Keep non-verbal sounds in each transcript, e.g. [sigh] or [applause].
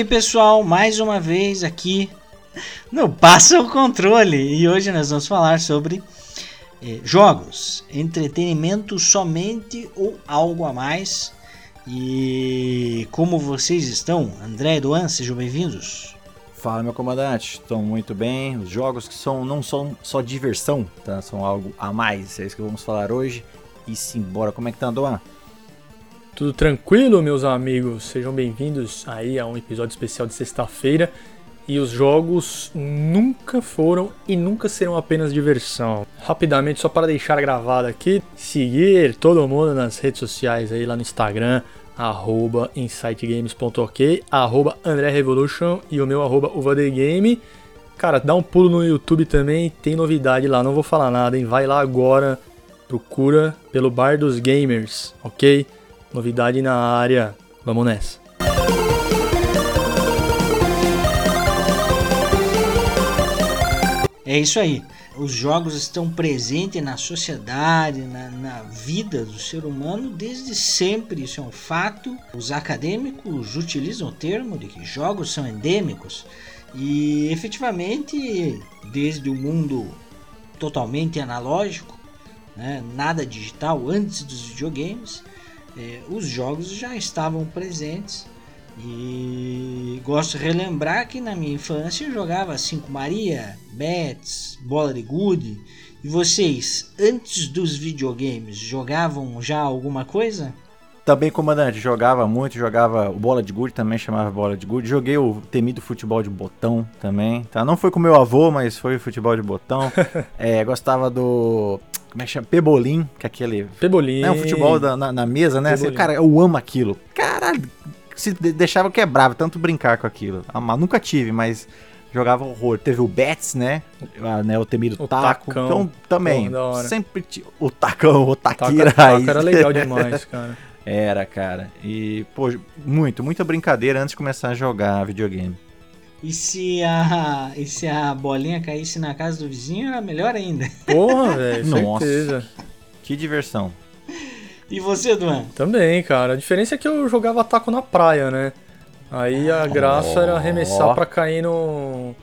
Aí, pessoal, mais uma vez aqui no Passa o Controle. E hoje nós vamos falar sobre eh, jogos, entretenimento somente ou algo a mais. E como vocês estão? André e Duan, sejam bem-vindos. Fala, meu comandante. Estão muito bem. Os jogos que são não são só diversão, tá? São algo a mais. É isso que vamos falar hoje. E simbora. Como é que tá, Duan? Tudo tranquilo, meus amigos? Sejam bem-vindos aí a um episódio especial de sexta-feira. E os jogos nunca foram e nunca serão apenas diversão. Rapidamente, só para deixar gravado aqui, seguir todo mundo nas redes sociais aí lá no Instagram, arroba insightgames.ok, arroba andrerevolution e o meu arroba uvadegame. Cara, dá um pulo no YouTube também, tem novidade lá, não vou falar nada, hein? Vai lá agora, procura pelo Bar dos Gamers, ok? Novidade na área. Vamos nessa. É isso aí. Os jogos estão presentes na sociedade, na, na, vida do ser humano desde sempre. Isso é um fato. Os acadêmicos utilizam o termo de que jogos são endêmicos. E efetivamente, desde o mundo totalmente analógico, né, nada digital antes dos videogames, é, os jogos já estavam presentes e gosto de relembrar que na minha infância eu jogava 5 Maria, Bets, Bola de Gude. E vocês, antes dos videogames, jogavam já alguma coisa? Também, comandante, jogava muito, jogava bola de gude, também chamava bola de gude. Joguei o temido futebol de botão também, tá? Não foi com meu avô, mas foi futebol de botão. [laughs] é, gostava do como é que chama? Pebolim, que é aquele. Pebolim. É um futebol da, na, na, mesa, né? Assim, cara, eu amo aquilo. Caralho, se deixava quebrava, tanto brincar com aquilo. Ah, nunca tive, mas jogava horror. Teve o Bets, né? Ah, né o temido o taco. Tacão. Então, também. Pô, sempre o tacão, o taqueira. Taco era legal demais, [laughs] cara. Era, cara. E, pô, muito, muita brincadeira antes de começar a jogar videogame. E se a, e se a bolinha caísse na casa do vizinho, era melhor ainda. Porra, [laughs] velho, certeza. Que diversão. E você, Duan? Também, cara. A diferença é que eu jogava taco na praia, né? Aí a graça oh. era arremessar pra cair no.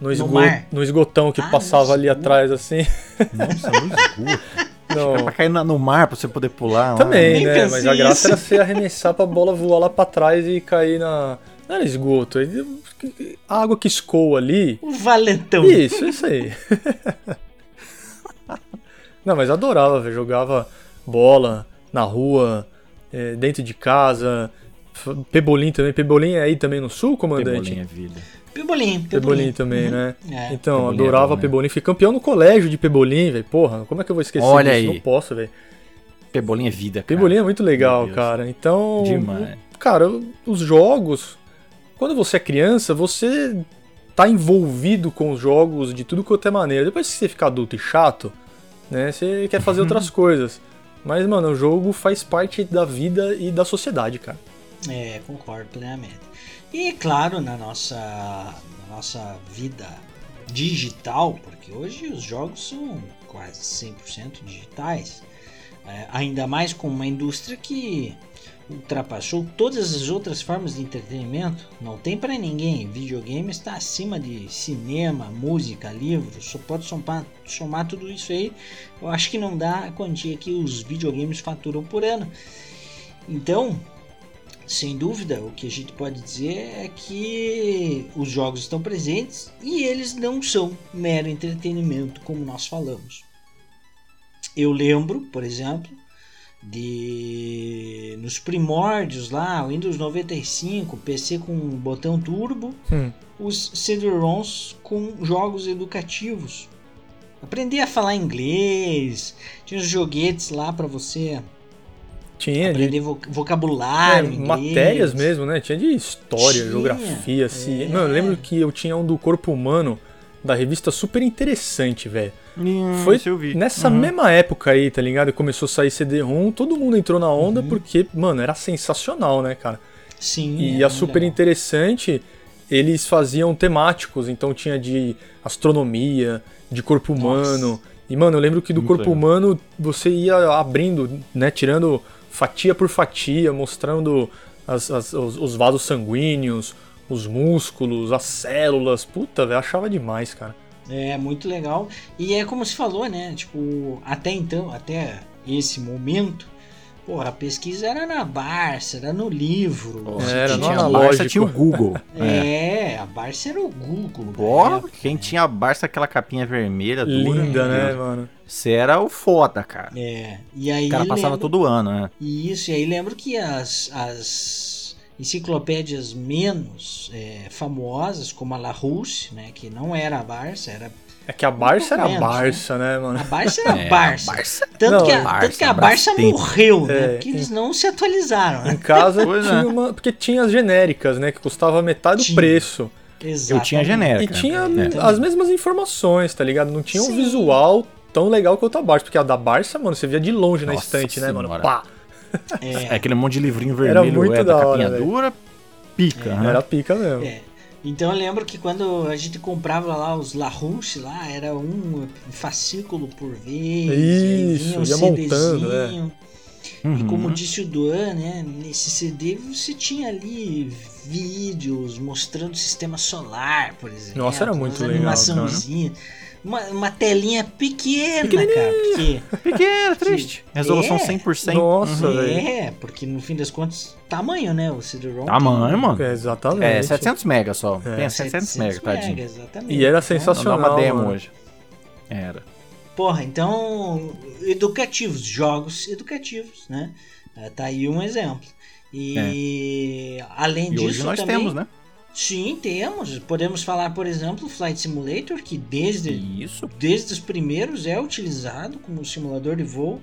No, esgo no, no esgotão que ah, passava ali atrás, assim. Nossa, no esgoto. [laughs] Não. É pra cair no mar pra você poder pular. Também, lá. né? Mas a graça isso. era você arremessar pra bola voar lá pra trás e cair na. Não era esgoto. A água que escoa ali. O valentão. Isso, isso aí. [laughs] Não, mas adorava, velho. Jogava bola na rua, é, dentro de casa. Pebolim também. Pebolim é aí também no sul, comandante? Pebolim é vida. Pebolim, Pebolim. Pebolim também, uhum. né? É. Então, Pebolim adorava é bom, né? Pebolim. Fui campeão no colégio de Pebolim, velho. Porra, como é que eu vou esquecer Olha disso? Aí. Não posso, velho. Pebolim é vida, cara. Pebolim é muito legal, cara. Então, Demais. cara, os jogos, quando você é criança, você tá envolvido com os jogos de tudo quanto é maneira. Depois que você fica adulto e chato, né, você quer fazer [laughs] outras coisas. Mas, mano, o jogo faz parte da vida e da sociedade, cara. É, concordo plenamente. E, claro, na nossa, na nossa vida digital, porque hoje os jogos são quase 100% digitais, é, ainda mais com uma indústria que ultrapassou todas as outras formas de entretenimento. Não tem para ninguém. Videogame está acima de cinema, música, livros. Só pode somar, somar tudo isso aí. Eu acho que não dá a quantia que os videogames faturam por ano. Então, sem dúvida, o que a gente pode dizer é que os jogos estão presentes e eles não são mero entretenimento, como nós falamos. Eu lembro, por exemplo, de nos primórdios lá, Windows 95, PC com botão turbo, hum. os CD-ROMs com jogos educativos. Aprender a falar inglês, tinha os joguetes lá para você tinha aprender de... vocabulário, é, matérias mesmo, né? Tinha de história, tinha, geografia, é. ciência. Mano, eu lembro que eu tinha um do corpo humano da revista super interessante, velho. Hum, Foi nessa uhum. mesma época aí, tá ligado? Começou a sair CD-ROM, todo mundo entrou na onda uhum. porque, mano, era sensacional, né, cara? Sim. E é, a super interessante, eles faziam temáticos, então tinha de astronomia, de corpo humano. Nossa. E, mano, eu lembro que do Muito corpo legal. humano você ia abrindo, né, tirando fatia por fatia, mostrando as, as, os, os vasos sanguíneos, os músculos, as células. Puta, velho, achava demais, cara. É, muito legal. E é como se falou, né? Tipo, até então, até esse momento, porra, a pesquisa era na Barça, era no livro. Oh, era no analógico. A Barça tinha o Google. é, [laughs] é, a Barça era o Google. Porra, quem tinha a Barça, aquela capinha vermelha, dura. Linda, né, Deus. mano? Você era o foda, cara. É, e aí. O cara passava lembro... todo ano, né? Isso, e aí lembro que as, as enciclopédias menos é, famosas, como a Larousse, né, que não era a Barça, era é que a Barça era a Barça, né? né, mano? A Barça era é, Barça. Barça. Tanto, não, que a, Barça, tanto que a Barça morreu, né? É, porque eles não se atualizaram. Né? Em casa tinha uma. Porque tinha as genéricas, né? Que custava metade tinha. do preço. Exatamente. Eu tinha genérica. E tinha é. as mesmas informações, tá ligado? Não tinha Sim. um visual tão legal quanto a Barça. Porque a da Barça, mano, você via de longe Nossa na estante, né, mano? Pá! É. é. aquele monte de livrinho vermelho, era muito é, da, da capinha hora, dura, pica. É, né? Era pica mesmo. É. Então eu lembro que quando a gente comprava lá os Larouche lá, era um fascículo por vez. Isso, ia montando, é. Uhum. E como disse o Duan, né, nesse CD você tinha ali vídeos mostrando o sistema solar, por exemplo. Nossa, era muito legal. Animaçãozinha. Cara uma, uma telinha pequena, cara. Porque, Pequena, triste. Resolução é, 100%. Nossa, uhum. É, porque no fim das contas, tamanho, né? O CD-ROM. Tamanho, tem... mano. É, exatamente. É, 700 MB só. É. Pensa, 700, 700 MB, tadinho. Exatamente. E era sensacional. Não dá uma demo mano. hoje. Era. Porra, então, educativos, jogos educativos, né? É, tá aí um exemplo. E é. além e disso. Hoje nós também, temos, né? Sim, temos. Podemos falar, por exemplo, Flight Simulator, que desde, Isso. desde os primeiros é utilizado como simulador de voo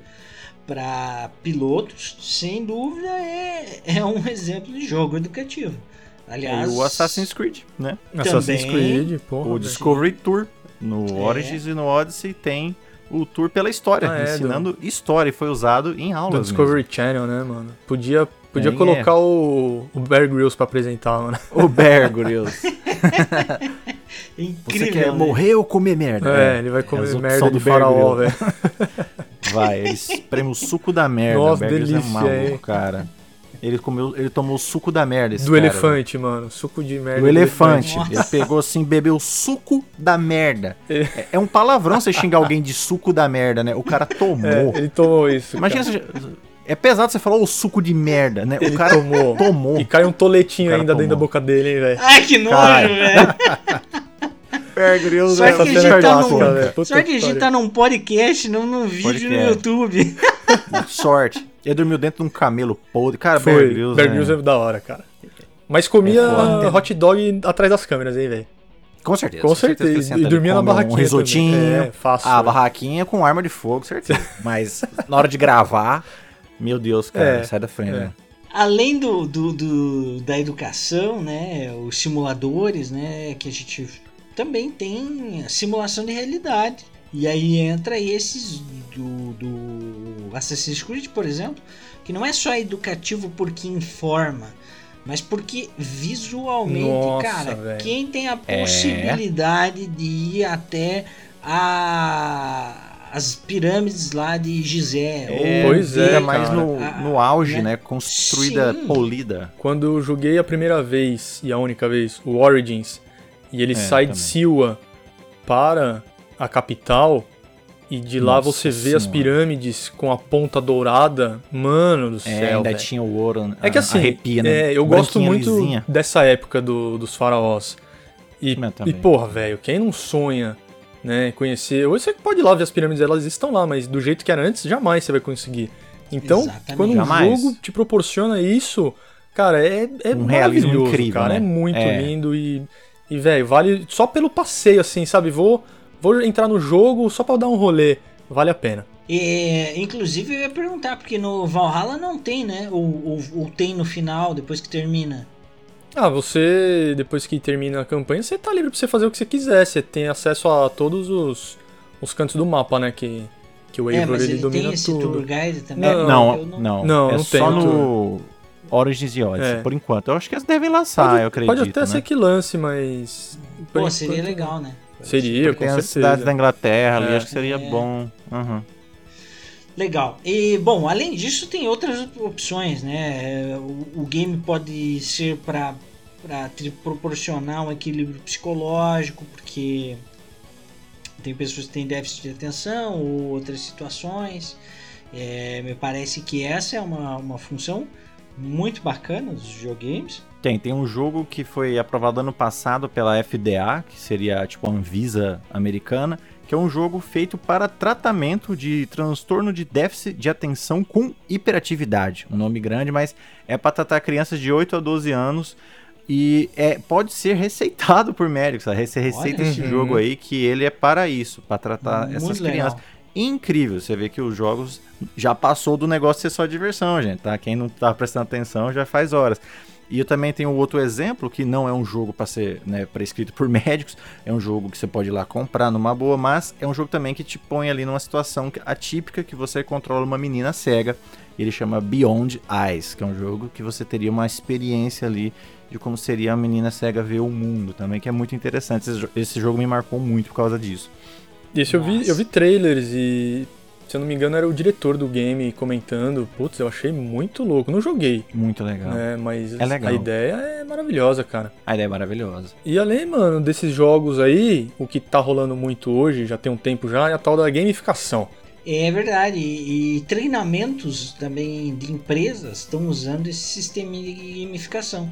para pilotos. Sem dúvida, é, é um [laughs] exemplo de jogo educativo. Aliás, e o Assassin's Creed, né? Também, Assassin's Creed, porra. O Discovery Tour. No é. Origins e no Odyssey tem o tour pela história, ah, é, ensinando do... história. E foi usado em aulas. Do Discovery mesmo. Channel, né, mano? Podia Podia Nem colocar é. o, o Bear Grylls pra apresentar, mano. O Bear Grylls. Incrível, [laughs] Você quer né? morrer ou comer merda? É, é ele vai comer é merda do faraó, velho. [laughs] Vai, ele espreme o suco da merda. Nossa, o Bear delícia, é maluco, cara. Ele, comeu, ele tomou o suco da merda. do cara, elefante, mano. Suco de merda. Do, do elefante. elefante. Ele pegou assim, bebeu suco da merda. É, é, um palavrão você xingar alguém de suco da merda, né? O cara [laughs] tomou. É, ele tomou isso. Imagina cara. você é pesado você falar o suco de merda, né? Ele o cara tomou. tomou. E cai um toletinho ainda tomou. dentro da boca dele, hein, velho. Ai, que nojo, velho. Só que a gente tá num, só que a gente tá num podcast, não num vídeo podcast. no YouTube. [laughs] Sorte. Ele dormiu dentro de um camelo podre. Cara, Foi. Bear Grylls, Bear Grylls é da hora, cara. Mas comia é hot dog atrás das câmeras, hein, velho. Com certeza. Com certeza. certeza. E dormia na barraquinha. Um risotinho. É, fácil. A barraquinha com arma de fogo, certeza. [laughs] Mas na hora de gravar, meu Deus, cara, é, sai da frente, é. né? Além do, do, do, da educação, né, os simuladores, né, que a gente também tem simulação de realidade. E aí entra esses do, do Assassin's Creed, por exemplo, que não é só educativo porque informa, mas porque visualmente, Nossa, cara, véio. quem tem a é. possibilidade é. de ir até a as pirâmides lá de Gizé. É, pois é, mais no, no auge, né? né? Construída, Sim. polida. Quando eu joguei a primeira vez e a única vez, o Origins, e ele é, sai também. de Siwa para a capital, e de lá Nossa você vê senhora. as pirâmides com a ponta dourada. Mano do é, céu. É, ainda véio. tinha o ouro. É que assim, arrepia, né? É, eu gosto muito lisinha. dessa época do, dos faraós. E, e porra, velho, quem não sonha né? Conhecer. Hoje você pode ir lá ver as pirâmides, elas estão lá, mas do jeito que era antes, jamais você vai conseguir. Então, Exatamente. quando um jamais. jogo te proporciona isso, cara, é, é um realismo incrível, cara. Né? É muito é. lindo e, e velho, vale só pelo passeio, assim, sabe? Vou, vou entrar no jogo só pra dar um rolê. Vale a pena. E, inclusive eu ia perguntar, porque no Valhalla não tem, né? Ou, ou, ou tem no final, depois que termina. Ah, você, depois que termina a campanha, você tá livre pra você fazer o que você quiser. Você tem acesso a todos os, os cantos do mapa, né? Que, que o Eivor é, ele, ele domina tem tudo. Tour guide também? Não, não, não. Não, não, é não só no Origins e Odyssey, é. por enquanto. Eu acho que eles devem lançar, pode, eu acredito. Pode até né? ser que lance, mas. Pô, seria legal, né? Seria, Porque com tem certeza. as cidades da Inglaterra ali, é. acho que seria é. bom. Uhum. Legal. E bom, além disso tem outras opções, né? O, o game pode ser para para proporcionar um equilíbrio psicológico, porque tem pessoas que têm déficit de atenção ou outras situações. É, me parece que essa é uma, uma função muito bacana dos videogames. Tem, tem um jogo que foi aprovado ano passado pela FDA, que seria tipo a Anvisa americana, que é um jogo feito para tratamento de transtorno de déficit de atenção com hiperatividade. Um nome grande, mas é para tratar crianças de 8 a 12 anos e é, pode ser receitado por médicos. Você receita Olha. esse uhum. jogo aí que ele é para isso, para tratar Muito essas legal. crianças. Incrível, você vê que os jogos já passou do negócio ser só diversão, gente, tá? Quem não tá prestando atenção já faz horas. E eu também tenho outro exemplo que não é um jogo para ser né, prescrito por [laughs] médicos, é um jogo que você pode ir lá comprar numa boa, mas é um jogo também que te põe ali numa situação atípica que você controla uma menina cega. Ele chama Beyond Eyes, que é um jogo que você teria uma experiência ali de como seria a menina cega ver o mundo também, que é muito interessante. Esse, jogo me marcou muito por causa disso. Esse eu vi, eu vi trailers e se eu não me engano, era o diretor do game comentando. Putz, eu achei muito louco. Não joguei. Muito legal. Né, mas é legal. a ideia é maravilhosa, cara. A ideia é maravilhosa. E além, mano, desses jogos aí, o que tá rolando muito hoje, já tem um tempo já, é a tal da gamificação. É verdade, e, e treinamentos também de empresas estão usando esse sistema de gamificação.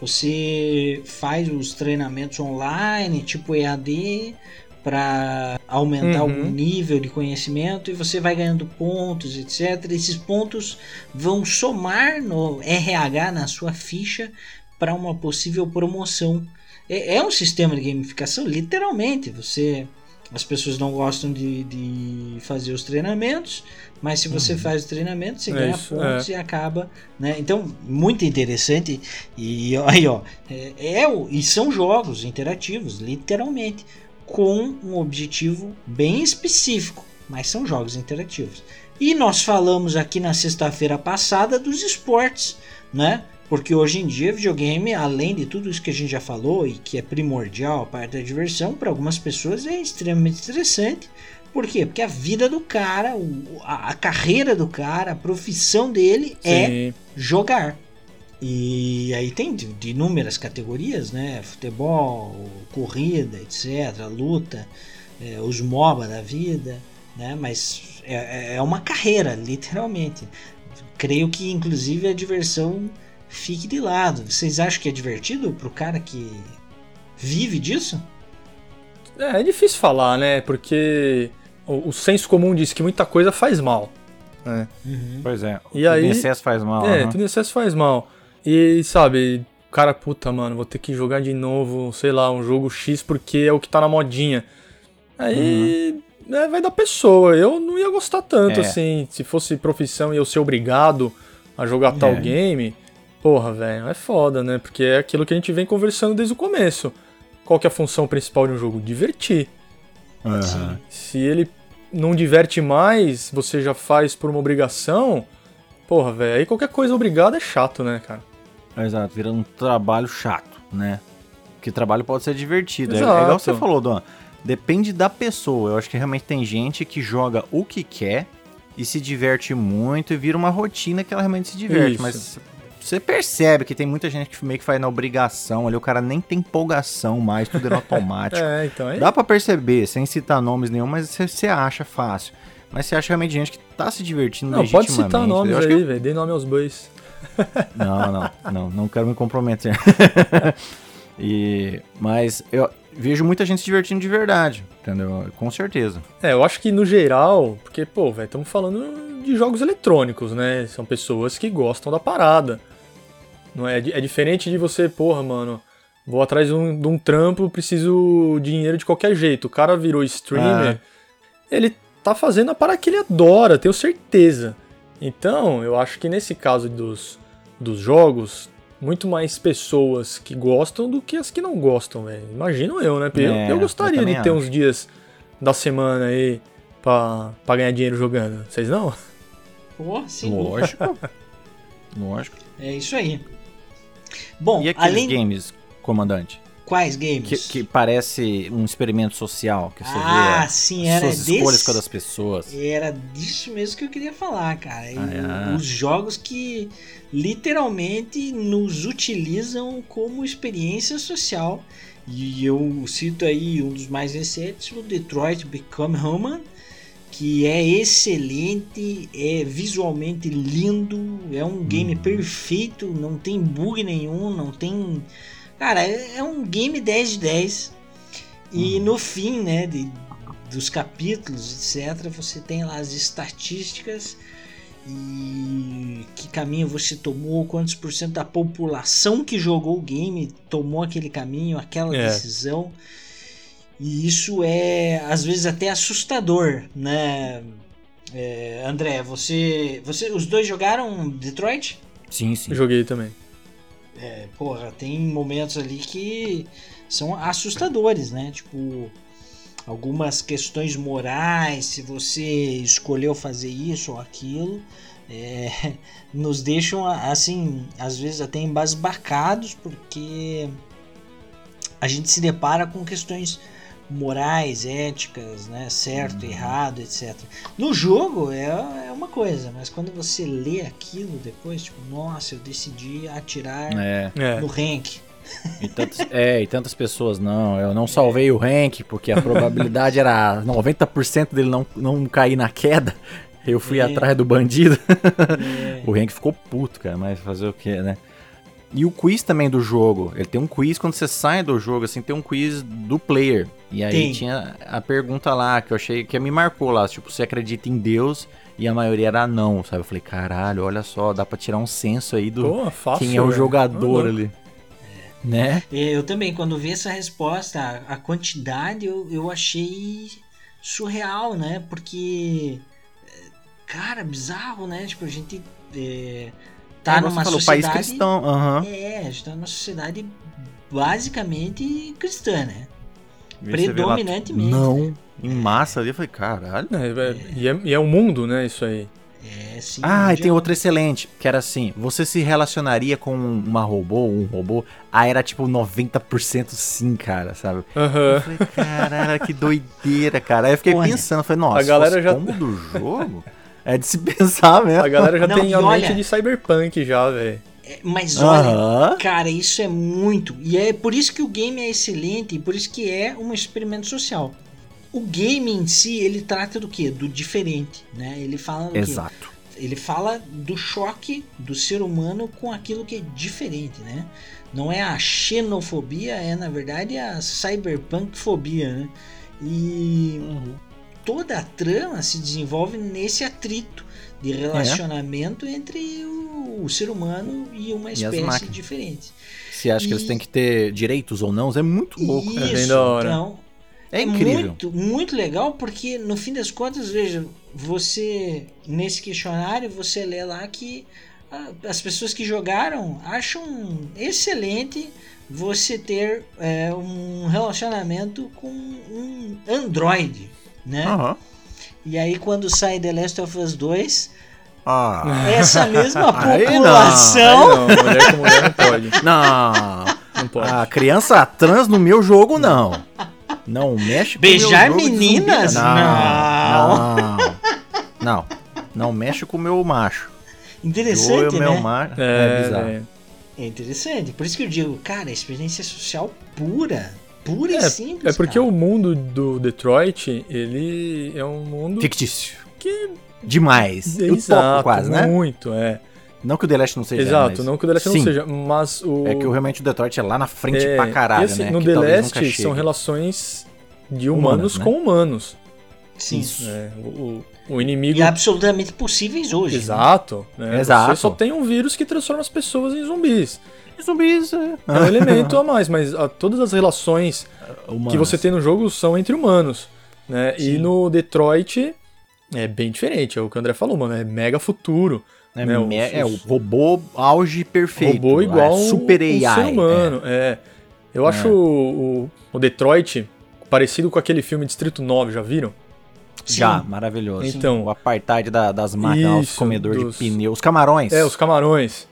Você faz os treinamentos online, tipo EAD, para aumentar uhum. o nível de conhecimento e você vai ganhando pontos, etc. Esses pontos vão somar no RH, na sua ficha, para uma possível promoção. É, é, um sistema de gamificação, literalmente. Você, as pessoas não gostam de, de fazer os treinamentos, mas se você uhum. faz o treinamento, você é ganha isso, pontos é. e acaba, né? Então, muito interessante. E aí, ó, é, é, e são jogos interativos, literalmente com um objetivo bem específico, mas são jogos interativos. E nós falamos aqui na sexta-feira passada dos esportes, né? Porque hoje em dia videogame, além de tudo isso que a gente já falou e que é primordial, a parte da diversão, para algumas pessoas é extremamente estressante. Por quê? Porque a vida do cara, a carreira do cara, a profissão dele é Sim. é jogar. E aí tem de, de, inúmeras categorias, né? Futebol, corrida, etc., luta, é, os MOBA da vida, né? Mas é, é, é uma carreira, literalmente. Creio que inclusive a diversão fique de lado. Vocês acham que é divertido pro cara que vive disso? É, é difícil falar, né? Porque o, o senso comum diz que muita coisa faz mal. Né? Uhum. Pois é, e tudo aí, em excesso faz mal. É, uhum. tudo em excesso faz mal. E, sabe, cara, puta, mano, vou ter que jogar de novo, sei lá, um jogo X porque é o que tá na modinha. Aí uhum. é, vai da pessoa. Eu não ia gostar tanto, é. assim. Se fosse profissão e eu ser obrigado a jogar é. tal game, porra, velho, é foda, né? Porque é aquilo que a gente vem conversando desde o começo. Qual que é a função principal de um jogo? Divertir. Uhum. Se ele não diverte mais, você já faz por uma obrigação, porra, velho, aí qualquer coisa obrigado é chato, né, cara? Exato, vira um trabalho chato, né? Que trabalho pode ser divertido. É, é, igual você falou, Dona. Depende da pessoa. Eu acho que realmente tem gente que joga o que quer e se diverte muito e vira uma rotina que ela realmente se diverte. Isso. Mas você percebe que tem muita gente que meio que faz na obrigação ali, o cara nem tem empolgação mais, tudo é no [laughs] automático. é, então é... Dá para perceber, sem citar nomes nenhum, mas você acha fácil. Mas você acha realmente gente que tá se divertindo Não, pode citar nomes aí, que... velho. Dê nome aos bois. Não, não, não, não quero me comprometer. [laughs] e, mas eu vejo muita gente se divertindo de verdade, entendeu? Com certeza. É, eu acho que no geral, porque, pô, velho, estamos falando de jogos eletrônicos, né? São pessoas que gostam da parada. Não é, é diferente de você, porra, mano, vou atrás de um, de um trampo, preciso dinheiro de qualquer jeito. O cara virou streamer, ah. ele tá fazendo a parada que ele adora, tenho certeza. Então, eu acho que nesse caso dos, dos jogos, muito mais pessoas que gostam do que as que não gostam, velho. Imagino eu, né? Eu, é, eu gostaria eu de ter acho. uns dias da semana aí pra, pra ganhar dinheiro jogando. Vocês não? Pô, sim. Lógico. [laughs] Lógico. É isso aí. Bom, e aqueles além... games, comandante? Quais games? Que, que, parece um experimento social. Que você ah, vê sim, era suas desse, escolhas com as pessoas. Era disso mesmo que eu queria falar, cara. Ah, é. Os jogos que literalmente nos utilizam como experiência social. E eu cito aí um dos mais recentes, o Detroit Become Human, que é excelente, é visualmente lindo, é um game hum. perfeito, não tem bug nenhum, não tem. Cara, é, é um game 10 de 10. E hum. no fim, né, de, dos capítulos, etc., você tem lá as estatísticas e que caminho você tomou, quantos por cento da população que jogou o game tomou aquele caminho, aquela é. decisão. E isso é às vezes até assustador, né? É, André, você, você, os dois jogaram Detroit? Sim, sim. Joguei também. É, porra, tem momentos ali que são assustadores, né? Tipo, algumas questões morais, se você escolheu fazer isso ou aquilo, é, [laughs] nos deixam assim, às vezes até embasbacados, porque a gente se depara com questões morais, éticas, né, certo, uhum. errado, etc. No jogo é, é uma coisa, mas quando você lê aquilo depois, tipo, nossa, eu decidi atirar é. no rank. E tantas, é, e tantas pessoas, não, eu não salvei o rank, porque a probabilidade era 90% dele não, não cair na queda. Eu fui é. atrás do bandido. É. [laughs] o rank ficou puto, cara, mas fazer o que, né? E o quiz também do jogo. Ele tem um quiz quando você sai do jogo, assim, tem um quiz do player. E aí tem. tinha a pergunta lá que eu achei que me marcou lá, tipo, você acredita em Deus? E a maioria era não, sabe? Eu falei, caralho, olha só, dá pra tirar um senso aí do Pô, fácil, quem é o jogador ali. É. Né? Eu também, quando vi essa resposta, a quantidade eu, eu achei surreal, né? Porque, cara, bizarro, né? Tipo, a gente. É tá é, numa falou, sociedade. País cristão. Uhum. É, a gente tá numa sociedade basicamente cristã, né? Predominantemente. Não, em massa ali, eu falei, caralho. É, é, e, é, e é o mundo, né, isso aí. É, sim. Ah, e tem outra excelente, que era assim, você se relacionaria com uma robô, um robô? Ah, era tipo 90% sim, cara, sabe? Uhum. Eu falei, caralho, que doideira, cara. Aí eu fiquei pensando, falei, nossa, a galera já... como do jogo... É de se [laughs] pensar mesmo. A galera já não, tem a olha, mente de cyberpunk já, velho. É, mas olha, cara, isso é muito. E é por isso que o game é excelente e por isso que é um experimento social. O game em si, ele trata do que? Do diferente, né? Ele fala do Exato. Quê? Ele fala do choque do ser humano com aquilo que é diferente, né? Não é a xenofobia, é na verdade a cyberpunkfobia, né? E uhum toda a trama se desenvolve nesse atrito de relacionamento é. entre o, o, ser humano e uma espécie e diferente. Você acha e... que eles têm que ter direitos ou não? É muito louco. Isso, é bem da hora. Então, é incrível. Muito, muito legal porque no fim das contas, veja, você nesse questionário você lê lá que as pessoas que jogaram acham excelente você ter é, um relacionamento com um Android né? Uhum. E aí quando sai The Last of Us 2, ah. essa mesma população. [laughs] Aí não, aí não. Mulher com mulher não [laughs] pode. Não. Não pode. A criança trans no meu jogo, não. Não mexe com Beijar o meu jogo meninas? Não. Não. não. Não. Não mexe com o meu macho. Interessante, né? Meu macho. É, é bizarro. É. é interessante. Por isso que eu digo, cara, experiência social pura pura e é, simples. É porque cara. o mundo do Detroit, ele é um mundo. Fictício. Que. Demais. Exato, quase, né? Muito, é. Não que o The Last não seja. Exato, mas... não que o The Last Sim. não seja, mas o. É que realmente o Detroit é lá na frente é, pra caralho, assim, né? No que The Last são relações de humanos, humanos né? com humanos. Sim. Isso. É, o, o, inimigo. E absolutamente possíveis hoje. Né? Exato. Né? Exato. Você só tem um vírus que transforma as pessoas em zumbis zumbis. É, é um elemento a mais, mas a, todas as relações Humanas. que você tem no jogo são entre humanos. Né? E no Detroit é bem diferente, é o que o André falou, mano. É mega futuro. É, né? me, os, é o robô auge perfeito. Robô é igual é, super AI. Um ser humano, é. é. Eu acho o, o, Detroit parecido com aquele filme Distrito 9, já viram? Já, Sim. maravilhoso. Então, o apartheid da, das máquinas, os comedores dos... de pneus, os camarões. É, os camarões.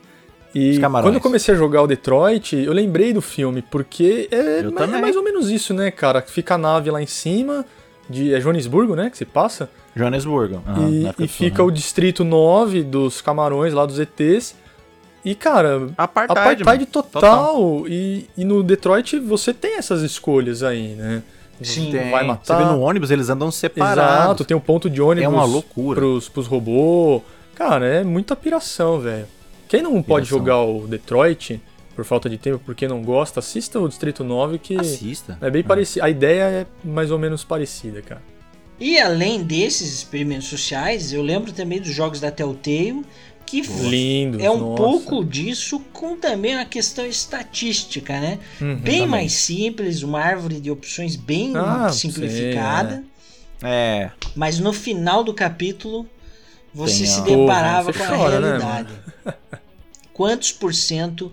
E quando eu comecei a jogar o Detroit, eu lembrei do filme, porque é, é mais ou menos isso, né, cara? Fica a nave lá em cima, de, é Joanesburgo, né, que se passa? Joanesburgo. Uhum, e, e fica o Distrito 9 dos Camarões, lá dos ETs. E, cara, apartheid, apartheid total. total. E, e no Detroit você tem essas escolhas aí, né? Sim, tem. vai matar. Você vê no ônibus, eles andam separados. Exato, tem um ponto de ônibus é uma loucura. Pros, pros robôs. Cara, é muita piração, velho. Quem não pode jogar o Detroit por falta de tempo, porque não gosta, assista o Distrito 9 que assista. é bem é. parecido. A ideia é mais ou menos parecida, cara. E além desses experimentos sociais, eu lembro também dos jogos da Telltale, que Lindo, é um nossa. pouco disso com também a questão estatística, né? Uhum, bem também. mais simples, uma árvore de opções bem ah, simplificada. Sim, é. é. Mas no final do capítulo você Tem, se deparava com a chora, né, realidade. Né, Quantos por cento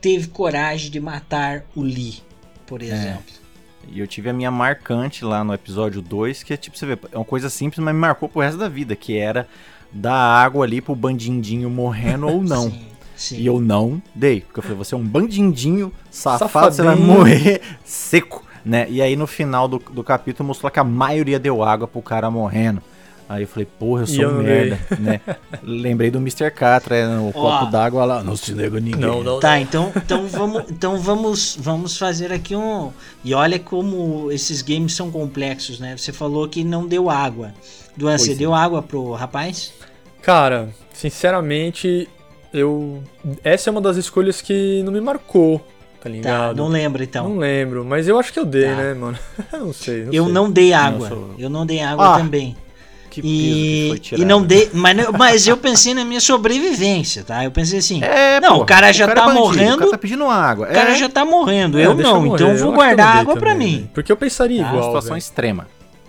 teve coragem de matar o Lee, por é. exemplo? E eu tive a minha marcante lá no episódio 2, que é tipo, você vê, é uma coisa simples, mas me marcou pro resto da vida, que era dar água ali pro bandindinho morrendo ou não. [laughs] Sim, sim. E eu não dei, porque eu falei, você é um bandindinho safado, Safadinho. você vai morrer seco, né? E aí no final do, do capítulo mostrou que a maioria deu água pro cara morrendo. Aí eu falei, porra, eu sou um merda, né? Lembrei do Mr. Catra, é, o copo d'água lá, não se nega ninguém. Não, não, tá, então, então, vamos, então vamos, vamos fazer aqui um... E olha como esses games são complexos, né? Você falou que não deu água. Duan, você deu água pro rapaz? Cara, sinceramente, eu... Essa é uma das escolhas que não me marcou, tá, tá ligado? Tá, não lembro então. Não lembro, mas eu acho que eu dei, tá. né, mano? [laughs] não sei. Não eu sei. não dei água. Não, sou... Eu não dei água ah, também. Que e, que tirado, e não dei, mas, mas eu pensei na minha sobrevivência, tá? Eu pensei assim, é, não, o cara já o cara tá é bandido, morrendo. O cara tá pedindo água. O cara é. já tá morrendo, é, eu não, então eu vou guardar água para mim. Porque eu pensaria ah, igual. É uma situação véio. extrema.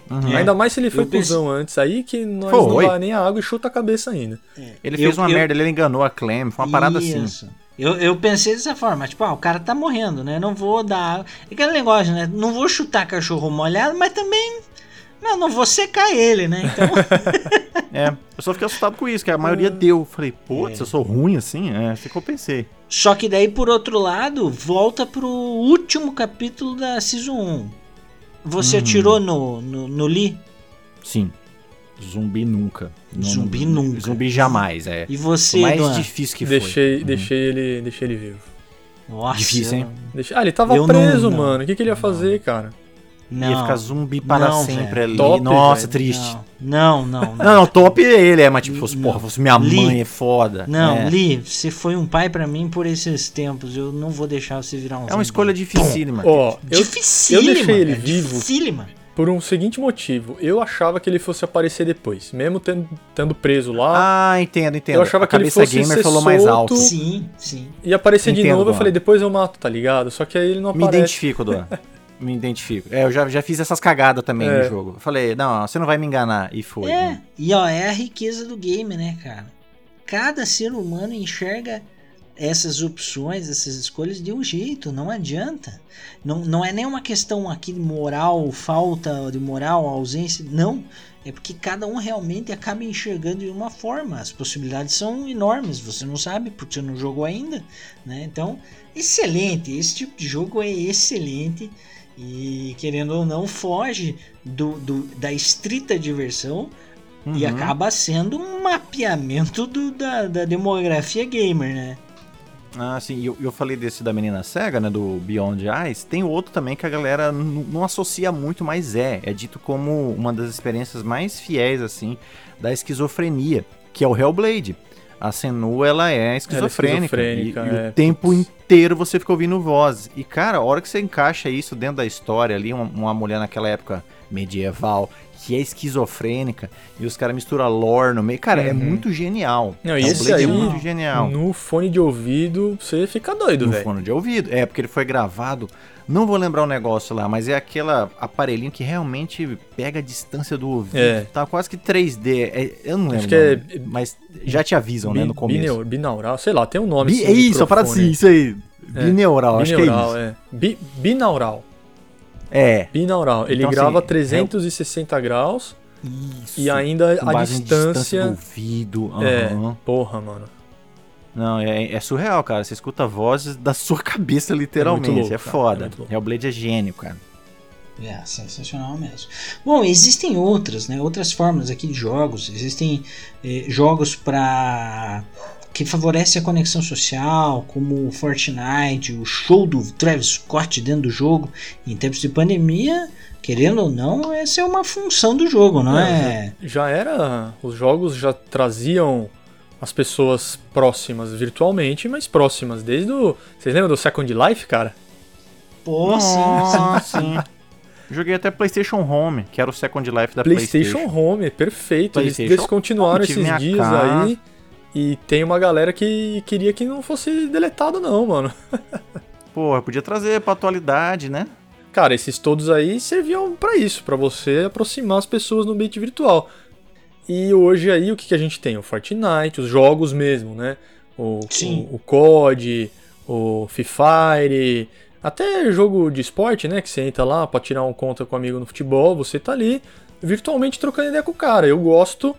Uhum. Ainda mais se ele foi cuzão antes, aí que nós foi. não dá nem a água e chuta a cabeça ainda. É. Ele fez eu, uma eu, merda, ele enganou a Clem, foi uma parada assim. Isso. assim. Eu, eu pensei dessa forma, tipo, ah, o cara tá morrendo, né? Não vou dar. Aquele negócio, né? Não vou chutar cachorro molhado, mas também não, não vou secar ele, né? Então. [laughs] é, eu só fiquei assustado com isso, que a maioria deu. Falei, putz, é. eu sou ruim assim? É, assim que eu pensei. Só que daí, por outro lado, volta pro último capítulo da Season 1. Você hum. atirou no, no, no Lee? Sim. Zumbi nunca. Zumbi não, nunca. Zumbi jamais, é. E você, o mais Duan? difícil que deixei, foi. Deixei, ele, deixei ele vivo. Nossa. Difícil, hein? Deixei... Ah, ele tava eu preso, não, mano. O que, que ele ia fazer, cara? Não, ia ficar zumbi para não, sempre ali. Top, Nossa, véio. triste. Não, não, não. Não, não, top é ele, é, mas tipo, fosse, porra, fosse minha Lee, mãe é foda. Não, é. Lee, você foi um pai para mim por esses tempos. Eu não vou deixar você virar um É uma escolha dificílima. Ó, eu, dificílima, eu deixei ele vivo. Dificílima. Por um seguinte motivo, eu achava que ele fosse aparecer depois, mesmo tendo, tendo preso lá. Ah, entendo, entendo. Eu achava a que ele fosse gamer ser falou solto, mais alto. Sim, sim. E aparecer entendo, de novo, eu falei, depois eu mato, tá ligado? Só que aí ele não aparece. Me identifico, Duan. [laughs] me identifico. É, eu já, já fiz essas cagadas também é. no jogo. Eu falei, não, você não vai me enganar. E foi. É, né? e ó, é a riqueza do game, né, cara? Cada ser humano enxerga essas opções, essas escolhas de um jeito, não adianta. Não, não é nem uma questão aqui de moral, falta de moral, ausência, não. É porque cada um realmente acaba enxergando de uma forma. As possibilidades são enormes, você não sabe porque você não jogou ainda, né? Então, excelente, esse tipo de jogo é excelente. E querendo ou não, foge do, do da estrita diversão uhum. e acaba sendo um mapeamento do, da, da demografia gamer, né? Ah, sim, eu, eu falei desse da menina cega, né, do Beyond Eyes. Tem outro também que a galera não associa muito, mas é. É dito como uma das experiências mais fiéis, assim, da esquizofrenia, que é o Hellblade a Senu ela é esquizofrênica. Ela é esquizofrênica e, é. e, o tempo inteiro você fica ouvindo voz. E, cara, a hora que você encaixa isso dentro da história ali, uma, uma mulher naquela época medieval que é esquizofrênica e os caras misturam lore no meio. Cara, é uhum. é muito genial. Não, e esse aí, é muito genial. No fone de ouvido, você fica doido, velho. No fone de ouvido. É, porque ele foi gravado não vou lembrar o negócio lá, mas é aquele aparelhinho que realmente pega a distância do ouvido. É. Tá quase que 3D. É, eu não lembro. Acho que é, mas já te avisam, bi, né, no começo. Binaural, sei lá, tem um nome. Bi, assim, é isso, para assim, isso aí. É. Bineural, acho bineural, que é isso. É. Bi, binaural. É. Binaural. Ele então, assim, grava assim, 360 é... graus. Isso. E ainda a distância. distância do ouvido. Uhum. É, porra, mano. Não, é, é, surreal, cara. Você escuta vozes da sua cabeça, literalmente. É, louco, é foda. É Hellblade é gênio, cara. É, sensacional mesmo. Bom, existem outras, né? Outras formas aqui de jogos. Existem eh, jogos para que favorece a conexão social, como o Fortnite, o show do Travis Scott dentro do jogo. Em tempos de pandemia, querendo ou não, essa é uma função do jogo, não é? é? Já, já era. Os jogos já traziam as pessoas próximas virtualmente, mas próximas desde o. Vocês lembram do Second Life, cara? Pô, sim, sim. sim. Joguei até PlayStation Home, que era o Second Life da PlayStation. PlayStation Home, perfeito. PlayStation Eles continuaram esses dias casa. aí. E tem uma galera que queria que não fosse deletado, não, mano. [laughs] Pô, podia trazer pra atualidade, né? Cara, esses todos aí serviam para isso, para você aproximar as pessoas no ambiente virtual. E hoje aí o que, que a gente tem? O Fortnite, os jogos mesmo, né? O, Sim. o, o COD, o Free Fire, até jogo de esporte, né? Que você entra lá pra tirar um conta com um amigo no futebol, você tá ali virtualmente trocando ideia com o cara. Eu gosto,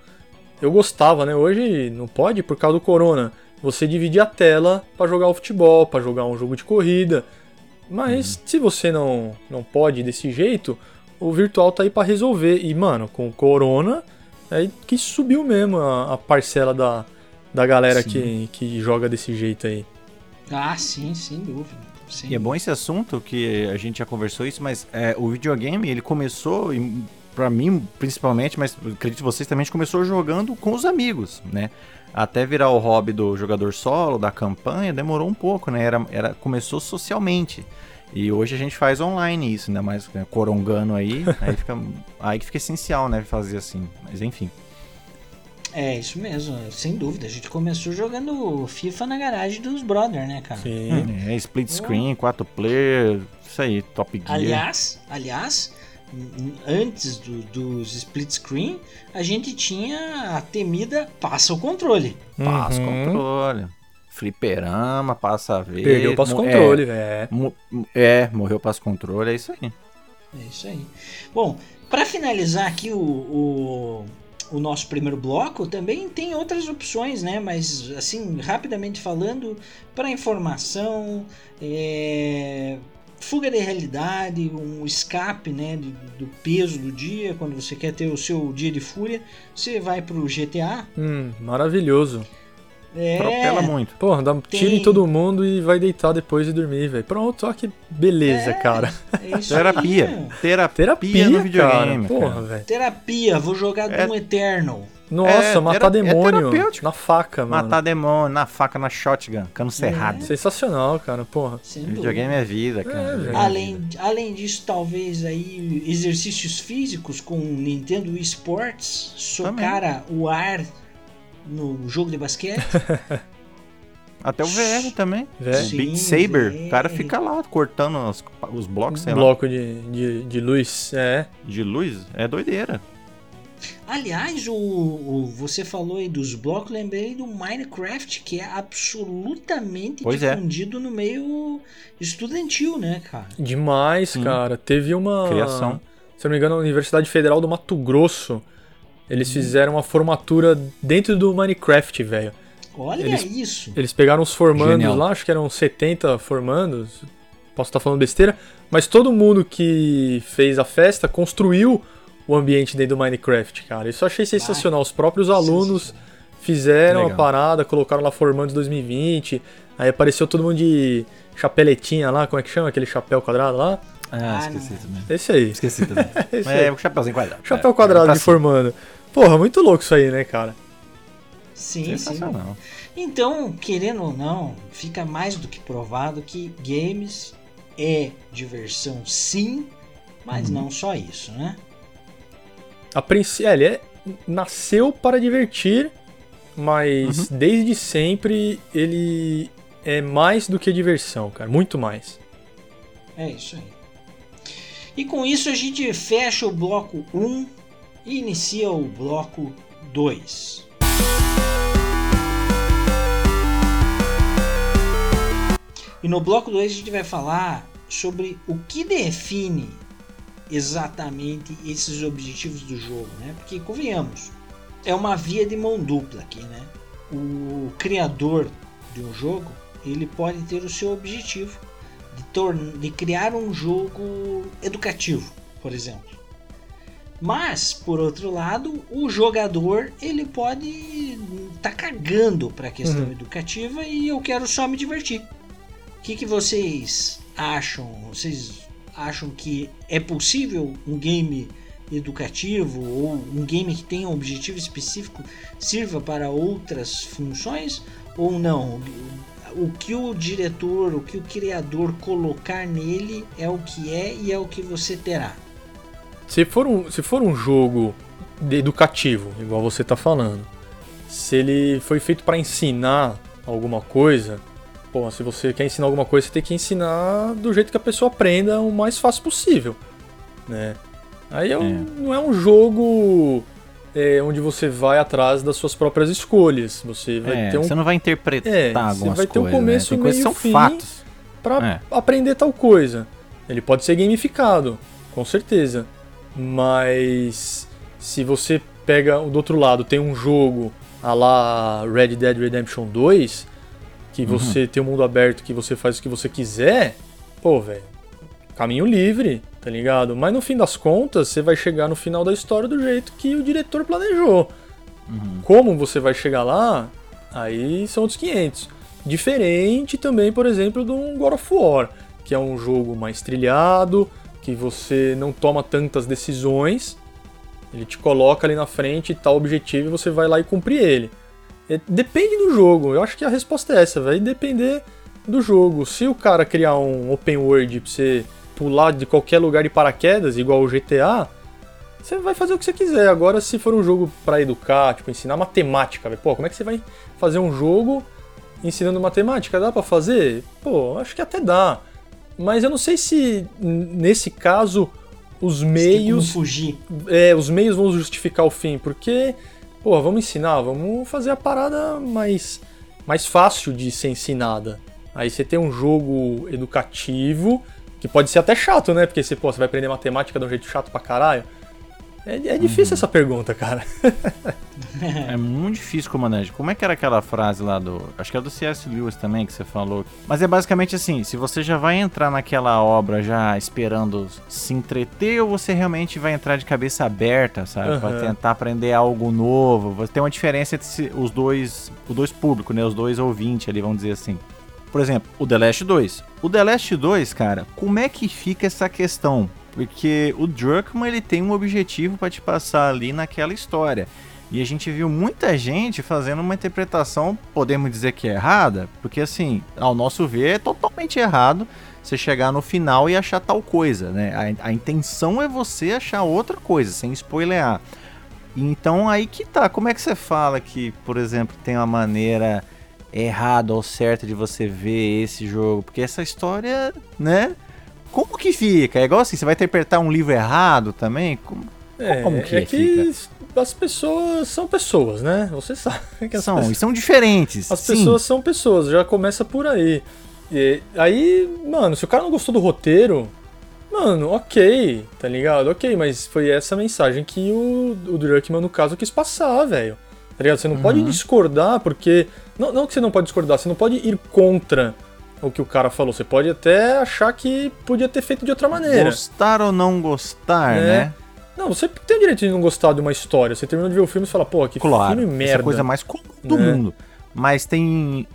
eu gostava, né? Hoje não pode por causa do corona. Você dividir a tela para jogar o futebol, para jogar um jogo de corrida. Mas uhum. se você não, não pode desse jeito, o virtual tá aí para resolver. E, mano, com o corona, é que subiu mesmo a, a parcela da, da galera que, que joga desse jeito aí. Ah, sim, sem dúvida. Sim. E é bom esse assunto que a gente já conversou isso, mas é, o videogame ele começou, para mim principalmente, mas acredito que vocês também, começou jogando com os amigos, né? Até virar o hobby do jogador solo, da campanha, demorou um pouco, né? Era, era, começou socialmente. E hoje a gente faz online isso, ainda mais né, corongando aí, aí fica aí que fica essencial, né, fazer assim. Mas enfim. É, isso mesmo, sem dúvida. A gente começou jogando FIFA na garagem dos brother, né, cara? Sim. É, split screen, 4 player, isso aí, Top Gear. Aliás, aliás, antes do, dos split screen, a gente tinha a temida passa o controle. Passa o uhum. controle. Fliperama, passa a ver. Perdeu o passo controle, é, é. morreu o passo controle, é isso aí. É isso aí. Bom, para finalizar aqui o, o o nosso primeiro bloco, também tem outras opções, né? Mas, assim, rapidamente falando, para informação, é, fuga de realidade, um escape, né? Do, do, peso do dia, quando você quer ter o seu dia de fúria, você vai pro GTA. Hum, maravilhoso. É, Atropela muito. Porra, dá um tem... tiro em todo mundo e vai deitar depois e dormir, velho. Pronto, olha que beleza, é, cara. É terapia. Aí, terapia. Terapia no videogame. Cara, porra, velho. Terapia, vou jogar é... Doom Eternal. Nossa, é, matar demônio na faca, mano. Matar demônio na faca, na shotgun, cano cerrado. É. Sensacional, cara, porra. videogame é vida, cara. É, além, além disso, talvez aí exercícios físicos com Nintendo Esports, socar o ar no jogo de basquete. [laughs] Até o VR também. VR. Sim, Beat Saber. VR. O cara fica lá cortando os, os blocos, sei Bloco de, de, de luz, é. De luz? É doideira. Aliás, o, o, você falou aí dos blocos, lembrei do Minecraft, que é absolutamente pois é. difundido é. no meio estudantil, né, cara? Demais, Sim. cara. Teve uma. Criação. Se eu não me engano, a Universidade Federal do Mato Grosso eles fizeram uma formatura dentro do Minecraft, velho. Olha eles, isso. Eles pegaram os formandos Genial. lá, acho que eram 70 formandos. Posso estar falando besteira, mas todo mundo que fez a festa construiu o ambiente dentro do Minecraft, cara. Isso eu achei sensacional. Os próprios alunos fizeram Legal. a parada, colocaram lá formandos 2020. Aí apareceu todo mundo de chapeletinha lá, como é que chama? Aquele chapéu quadrado lá. Ah, ah esqueci também. Esse aí. Esqueci também. [laughs] Esse é, o chapéuzinho quadrado. Chapéu é, quadrado é, de formando. Porra, muito louco isso aí, né, cara? Sim, sim. Então, querendo ou não, fica mais do que provado que games é diversão sim, mas uhum. não só isso, né? A princípio, é, ele é, nasceu para divertir, mas uhum. desde sempre ele é mais do que diversão, cara, muito mais. É isso aí. E com isso a gente fecha o bloco 1 e inicia o bloco 2. E no bloco 2 a gente vai falar sobre o que define exatamente esses objetivos do jogo, né? Porque convenhamos, é uma via de mão dupla aqui, né? O criador de um jogo, ele pode ter o seu objetivo de, de criar um jogo educativo, por exemplo. Mas, por outro lado, o jogador ele pode estar tá cagando para a questão uhum. educativa e eu quero só me divertir. O que, que vocês acham? Vocês acham que é possível um game educativo ou um game que tenha um objetivo específico sirva para outras funções ou não? O que o diretor, o que o criador colocar nele é o que é e é o que você terá. Se for um, se for um jogo educativo, igual você está falando, se ele foi feito para ensinar alguma coisa, Pô, se você quer ensinar alguma coisa, você tem que ensinar do jeito que a pessoa aprenda o mais fácil possível, né? Aí é um, é. não é um jogo é, onde você vai atrás das suas próprias escolhas. Você vai é, ter um. Você não vai interpretar é, algumas coisas. Você vai ter um começo, né? meio são fim fatos. pra é. aprender tal coisa. Ele pode ser gamificado, com certeza. Mas se você pega do outro lado, tem um jogo a lá Red Dead Redemption 2 que uhum. você uhum. tem um mundo aberto, que você faz o que você quiser, pô, velho, caminho livre, tá ligado? Mas no fim das contas, você vai chegar no final da história do jeito que o diretor planejou. Uhum. Como você vai chegar lá, aí são outros 500. Diferente também, por exemplo, do God of War, que é um jogo mais trilhado, que você não toma tantas decisões, ele te coloca ali na frente tal objetivo e você vai lá e cumprir ele. É, depende do jogo. Eu acho que a resposta é essa, vai depender do jogo. Se o cara criar um open world pra você pular de qualquer lugar de paraquedas, igual o GTA, você vai fazer o que você quiser. Agora, se for um jogo para educar, tipo, ensinar matemática, pô, como é que você vai fazer um jogo ensinando matemática? Dá para fazer? Pô, acho que até dá. Mas eu não sei se nesse caso os meios. fugir. É, os meios vão justificar o fim, porque pô, vamos ensinar, vamos fazer a parada mais, mais fácil de ser ensinada. Aí você tem um jogo educativo, que pode ser até chato, né? Porque você, pô, você vai aprender matemática de um jeito chato pra caralho. É, é difícil uhum. essa pergunta, cara. [laughs] é muito difícil, comandante. Como é que era aquela frase lá do. Acho que é do C.S. Lewis também que você falou. Mas é basicamente assim: se você já vai entrar naquela obra já esperando se entreter, ou você realmente vai entrar de cabeça aberta, sabe? Uhum. Pra tentar aprender algo novo. Tem uma diferença entre os dois. Os dois públicos, né? Os dois ouvintes ali, vamos dizer assim. Por exemplo, o The Last 2. O The Last 2, cara, como é que fica essa questão? Porque o Druckmann ele tem um objetivo para te passar ali naquela história. E a gente viu muita gente fazendo uma interpretação, podemos dizer que é errada, porque assim, ao nosso ver, é totalmente errado você chegar no final e achar tal coisa, né? A, a intenção é você achar outra coisa, sem spoilear. Então aí que tá, como é que você fala que, por exemplo, tem uma maneira errada ou certa de você ver esse jogo? Porque essa história, né? como que fica? É igual assim, você vai interpretar um livro errado também? Como, é, como que, é que as pessoas são pessoas, né? Você [laughs] sabe que são, pessoas, e são diferentes. As sim. pessoas são pessoas, já começa por aí. E aí, mano, se o cara não gostou do roteiro, mano, ok, tá ligado? Ok, mas foi essa mensagem que o, o Druckmann, no caso, quis passar, velho. Tá ligado? Você não uhum. pode discordar, porque. Não, não que você não pode discordar, você não pode ir contra o que o cara falou. Você pode até achar que podia ter feito de outra maneira. Gostar ou não gostar, é. né? Não, você tem o direito de não gostar de uma história. Você termina de ver o filme e fala, pô, que claro, filme merda. Essa é a coisa mais comum do né? mundo. Mas tem.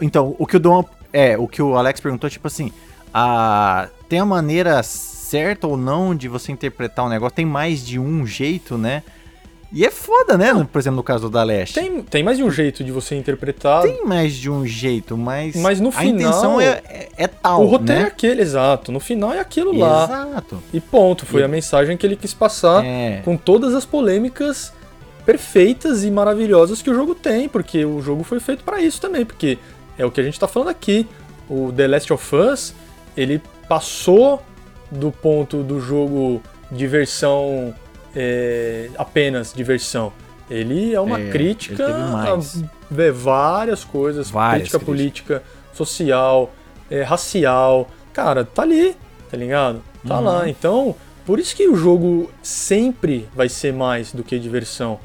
Então, o que o Dom. É, o que o Alex perguntou, tipo assim. A... Tem a maneira certa ou não de você interpretar um negócio? Tem mais de um jeito, né? E é foda, né? Por exemplo, no caso da Leste. Tem, tem mais de um jeito de você interpretar. Tem mais de um jeito, mas. Mas no final. A intenção é, é, é tal. O roteiro né? é aquele, exato. No final é aquilo lá. Exato. E ponto. Foi e... a mensagem que ele quis passar é. com todas as polêmicas perfeitas e maravilhosas que o jogo tem, porque o jogo foi feito para isso também, porque é o que a gente tá falando aqui. O The Last of Us, ele passou do ponto do jogo diversão é, apenas diversão. Ele é uma é, crítica a é, várias coisas, várias crítica política, social, é, racial. Cara, tá ali, tá ligado? Tá uhum. lá. Então, por isso que o jogo sempre vai ser mais do que diversão.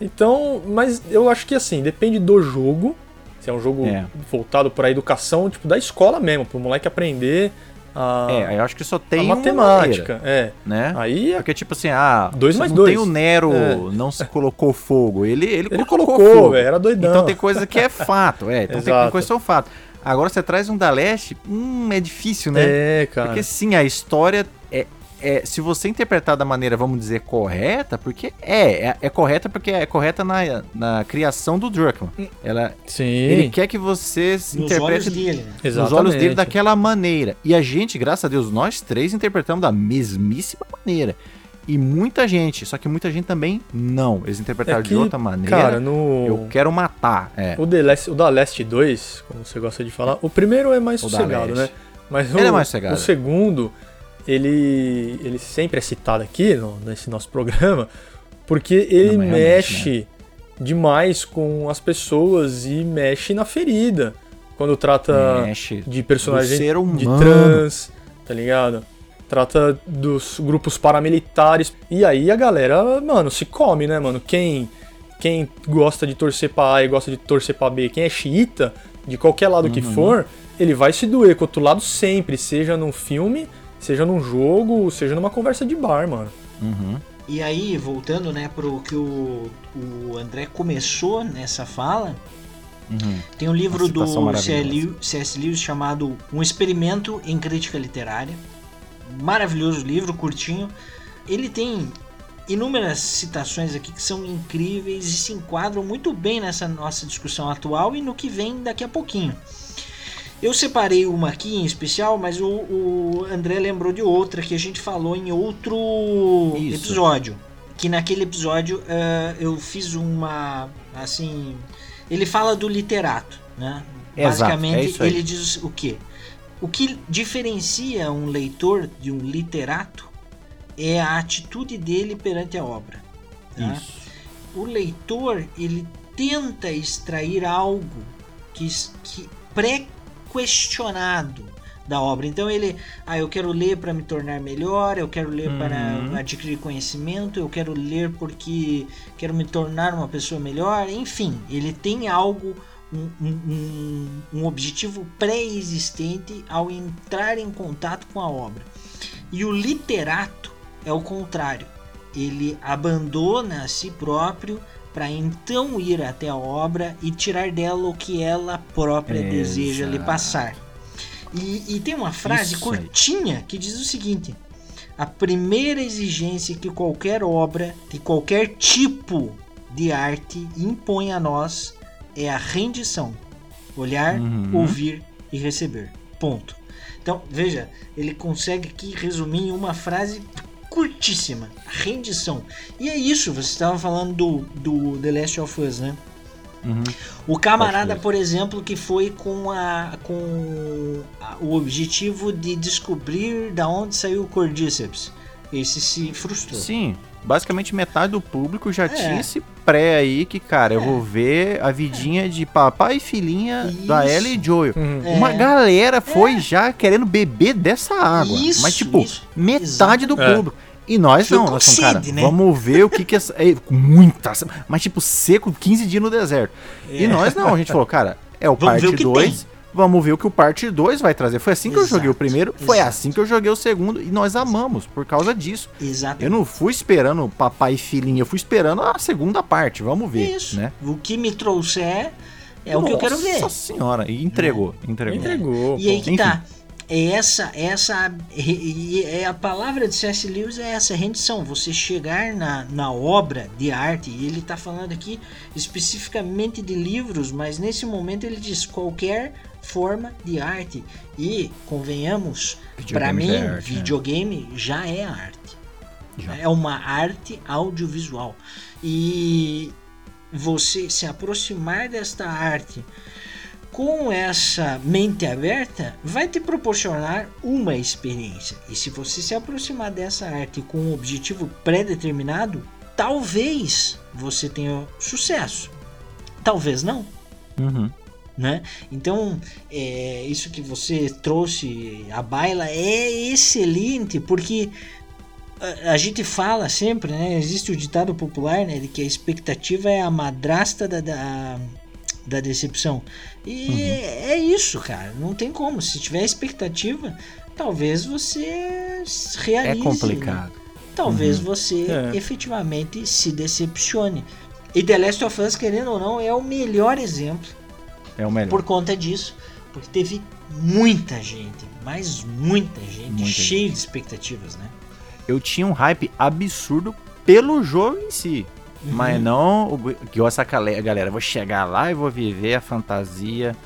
Então, mas eu acho que assim, depende do jogo. Se é um jogo é. voltado para a educação, tipo, da escola mesmo, para o moleque aprender a, é, eu acho que só tem a matemática, é. Né? Aí é Porque, tipo assim, ah, dois mais não dois. tem o Nero, é. não se colocou fogo. Ele, ele, ele colocou, colocou fogo. era doidão. Então tem coisa que é fato, é. Então tem coisa que são fato. Agora você traz um da Leste, hum, é difícil, né? É, cara. Porque sim, a história é, é, se você interpretar da maneira, vamos dizer, correta, porque é, é, é correta porque é correta na, na criação do Druckmann. Ela, Sim. Ele quer que você nos interprete olhos dele, né? nos Exatamente. olhos dele daquela maneira. E a gente, graças a Deus, nós três interpretamos da mesmíssima maneira. E muita gente, só que muita gente também não. Eles interpretaram é que, de outra maneira. Cara, no... Eu quero matar. É. O, The Last, o da Last 2, como você gosta de falar, o primeiro é mais o sossegado, né? Mas o, Ele é mais sossegado. o segundo, ele, ele sempre é citado aqui no, nesse nosso programa, porque ele Não, mexe né? demais com as pessoas e mexe na ferida. Quando trata mexe de personagem de trans, tá ligado? trata dos grupos paramilitares. E aí a galera, mano, se come, né, mano? Quem, quem gosta de torcer pra A e gosta de torcer pra B, quem é xiita, de qualquer lado uhum. que for, ele vai se doer com outro lado sempre, seja num filme, seja num jogo, seja numa conversa de bar, mano. Uhum. E aí, voltando, né, pro que o, o André começou nessa fala, uhum. tem um livro do C.S. Lewis chamado Um Experimento em Crítica Literária maravilhoso livro, curtinho. Ele tem inúmeras citações aqui que são incríveis e se enquadram muito bem nessa nossa discussão atual e no que vem daqui a pouquinho. Eu separei uma aqui em especial, mas o, o André lembrou de outra que a gente falou em outro Isso. episódio. Que naquele episódio uh, eu fiz uma. Assim. Ele fala do literato, né? Exato, Basicamente, é ele diz o quê? O que diferencia um leitor de um literato é a atitude dele perante a obra. Tá? O leitor ele tenta extrair algo que, que pré-questionado da obra. Então ele, ah, eu quero ler para me tornar melhor, eu quero ler uhum. para adquirir conhecimento, eu quero ler porque quero me tornar uma pessoa melhor. Enfim, ele tem algo um, um, um objetivo pré-existente ao entrar em contato com a obra. E o literato é o contrário. Ele abandona a si próprio para então ir até a obra e tirar dela o que ela própria Exato. deseja lhe passar. E, e tem uma frase Isso curtinha aí. que diz o seguinte: a primeira exigência que qualquer obra, de qualquer tipo de arte, impõe a nós é a rendição. Olhar, uhum. ouvir e receber. Ponto. Então, veja, ele consegue aqui resumir em uma frase curtíssima. Rendição. E é isso, você estava falando do, do The Last of Us, né? Uhum. O camarada, por exemplo, que foi com, a, com a, o objetivo de descobrir da onde saiu o Cordyceps. Esse se frustrou. Sim, basicamente metade do público já é. tinha esse pré aí que, cara, é. eu vou ver a vidinha de papai e filhinha Isso. da Ellie e Joel. Uhum. É. Uma galera foi é. já querendo beber dessa água. Isso, mas, tipo, isso. metade do é. público. E nós não, nós somos, cara, né? vamos ver o que que é, é muita, mas tipo seco, 15 dias no deserto. E nós não, a gente falou, cara, é o vamos parte 2 Vamos ver o que o parte 2 vai trazer. Foi assim que Exato. eu joguei o primeiro, foi Exato. assim que eu joguei o segundo e nós amamos por causa disso. Exato. Eu não fui esperando papai e filhinha, eu fui esperando a segunda parte. Vamos ver, Isso. né? O que me trouxer é Nossa o que eu quero ver. Nossa senhora, e entregou, é. entregou. Entregou. E aí que Enfim. tá é essa essa é a palavra de C.S. Lewis é essa rendição você chegar na, na obra de arte e ele está falando aqui especificamente de livros mas nesse momento ele diz qualquer forma de arte. E, convenhamos, para mim, é arte, né? videogame né? já é arte. Já. É uma arte audiovisual. E você se aproximar desta arte com essa mente aberta vai te proporcionar uma experiência. E se você se aproximar dessa arte com um objetivo pré-determinado, talvez você tenha sucesso. Talvez não. Uhum né? Então, é, isso que você trouxe a baila é excelente, porque a, a, gente fala sempre, né? Existe o ditado popular, né? De que a expectativa é a madrasta da, da da decepção. E uhum. é isso, cara. Não tem como. Se tiver expectativa, talvez você realize. É complicado. Talvez uhum. você é. efetivamente se decepcione. E The Last of Us, querendo ou não, é o melhor exemplo. É o melhor. Por conta disso. Porque teve muita gente, mas muita gente, muita cheia gente. de expectativas, né? Eu tinha um hype absurdo pelo jogo em si. Uhum. Mas não o que essa galera, vou chegar lá e vou viver a fantasia,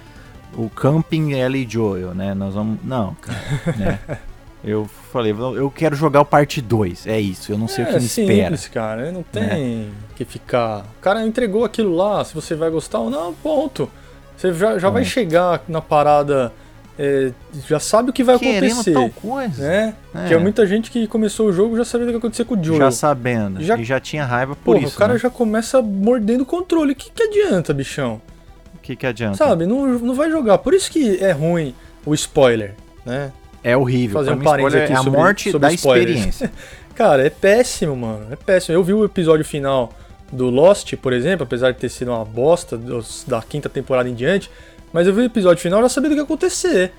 o camping Ellie Joel, né? Nós vamos. Não, cara. né? [laughs] Eu falei, eu quero jogar o parte 2, é isso, eu não sei é, o que me simples, espera. cara, não tem é. que ficar. O cara entregou aquilo lá, se você vai gostar ou não, ponto. Você já, já é. vai chegar na parada é, já sabe o que vai Querendo acontecer. tal coisa. Né? É. Tinha muita gente que começou o jogo já sabendo o que ia acontecer com o Joel. Já sabendo. Já, e já tinha raiva por Porra, isso. O cara né? já começa mordendo o controle. O que, que adianta, bichão? O que, que adianta? Sabe, não, não vai jogar. Por isso que é ruim o spoiler, né? É horrível. Fazer um parênteses aqui é a sobre, morte sobre da spoilers. experiência. [laughs] cara, é péssimo, mano. É péssimo. Eu vi o episódio final do Lost, por exemplo, apesar de ter sido uma bosta dos, da quinta temporada em diante, mas eu vi o episódio final já sabia do que ia acontecer,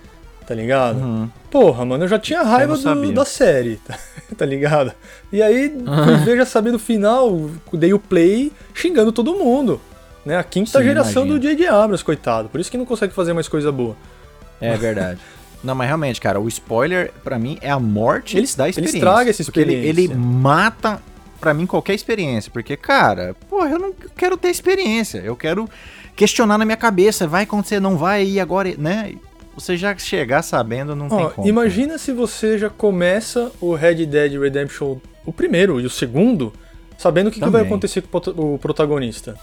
tá ligado? Uhum. Porra, mano, eu já tinha raiva do, da série, [laughs] tá, ligado? E aí, fui ver já sabendo do final, dei o play xingando todo mundo. Né? A quinta Sim, geração imagina. do J.J. Abrams, coitado. Por isso que não consegue fazer mais coisa boa. É verdade. [laughs] Não, mas realmente, cara, o spoiler, para mim, é a morte ele, da experiência. Ele estraga essa experiência. Ele, ele mata, para mim, qualquer experiência. Porque, cara, porra, eu não quero ter experiência. Eu quero questionar na minha cabeça, vai acontecer, não vai, e agora, né? Você já chegar sabendo, não Ó, tem como. Imagina se você já começa o Red Dead Redemption, o primeiro e o segundo, sabendo o que, que vai acontecer com o protagonista.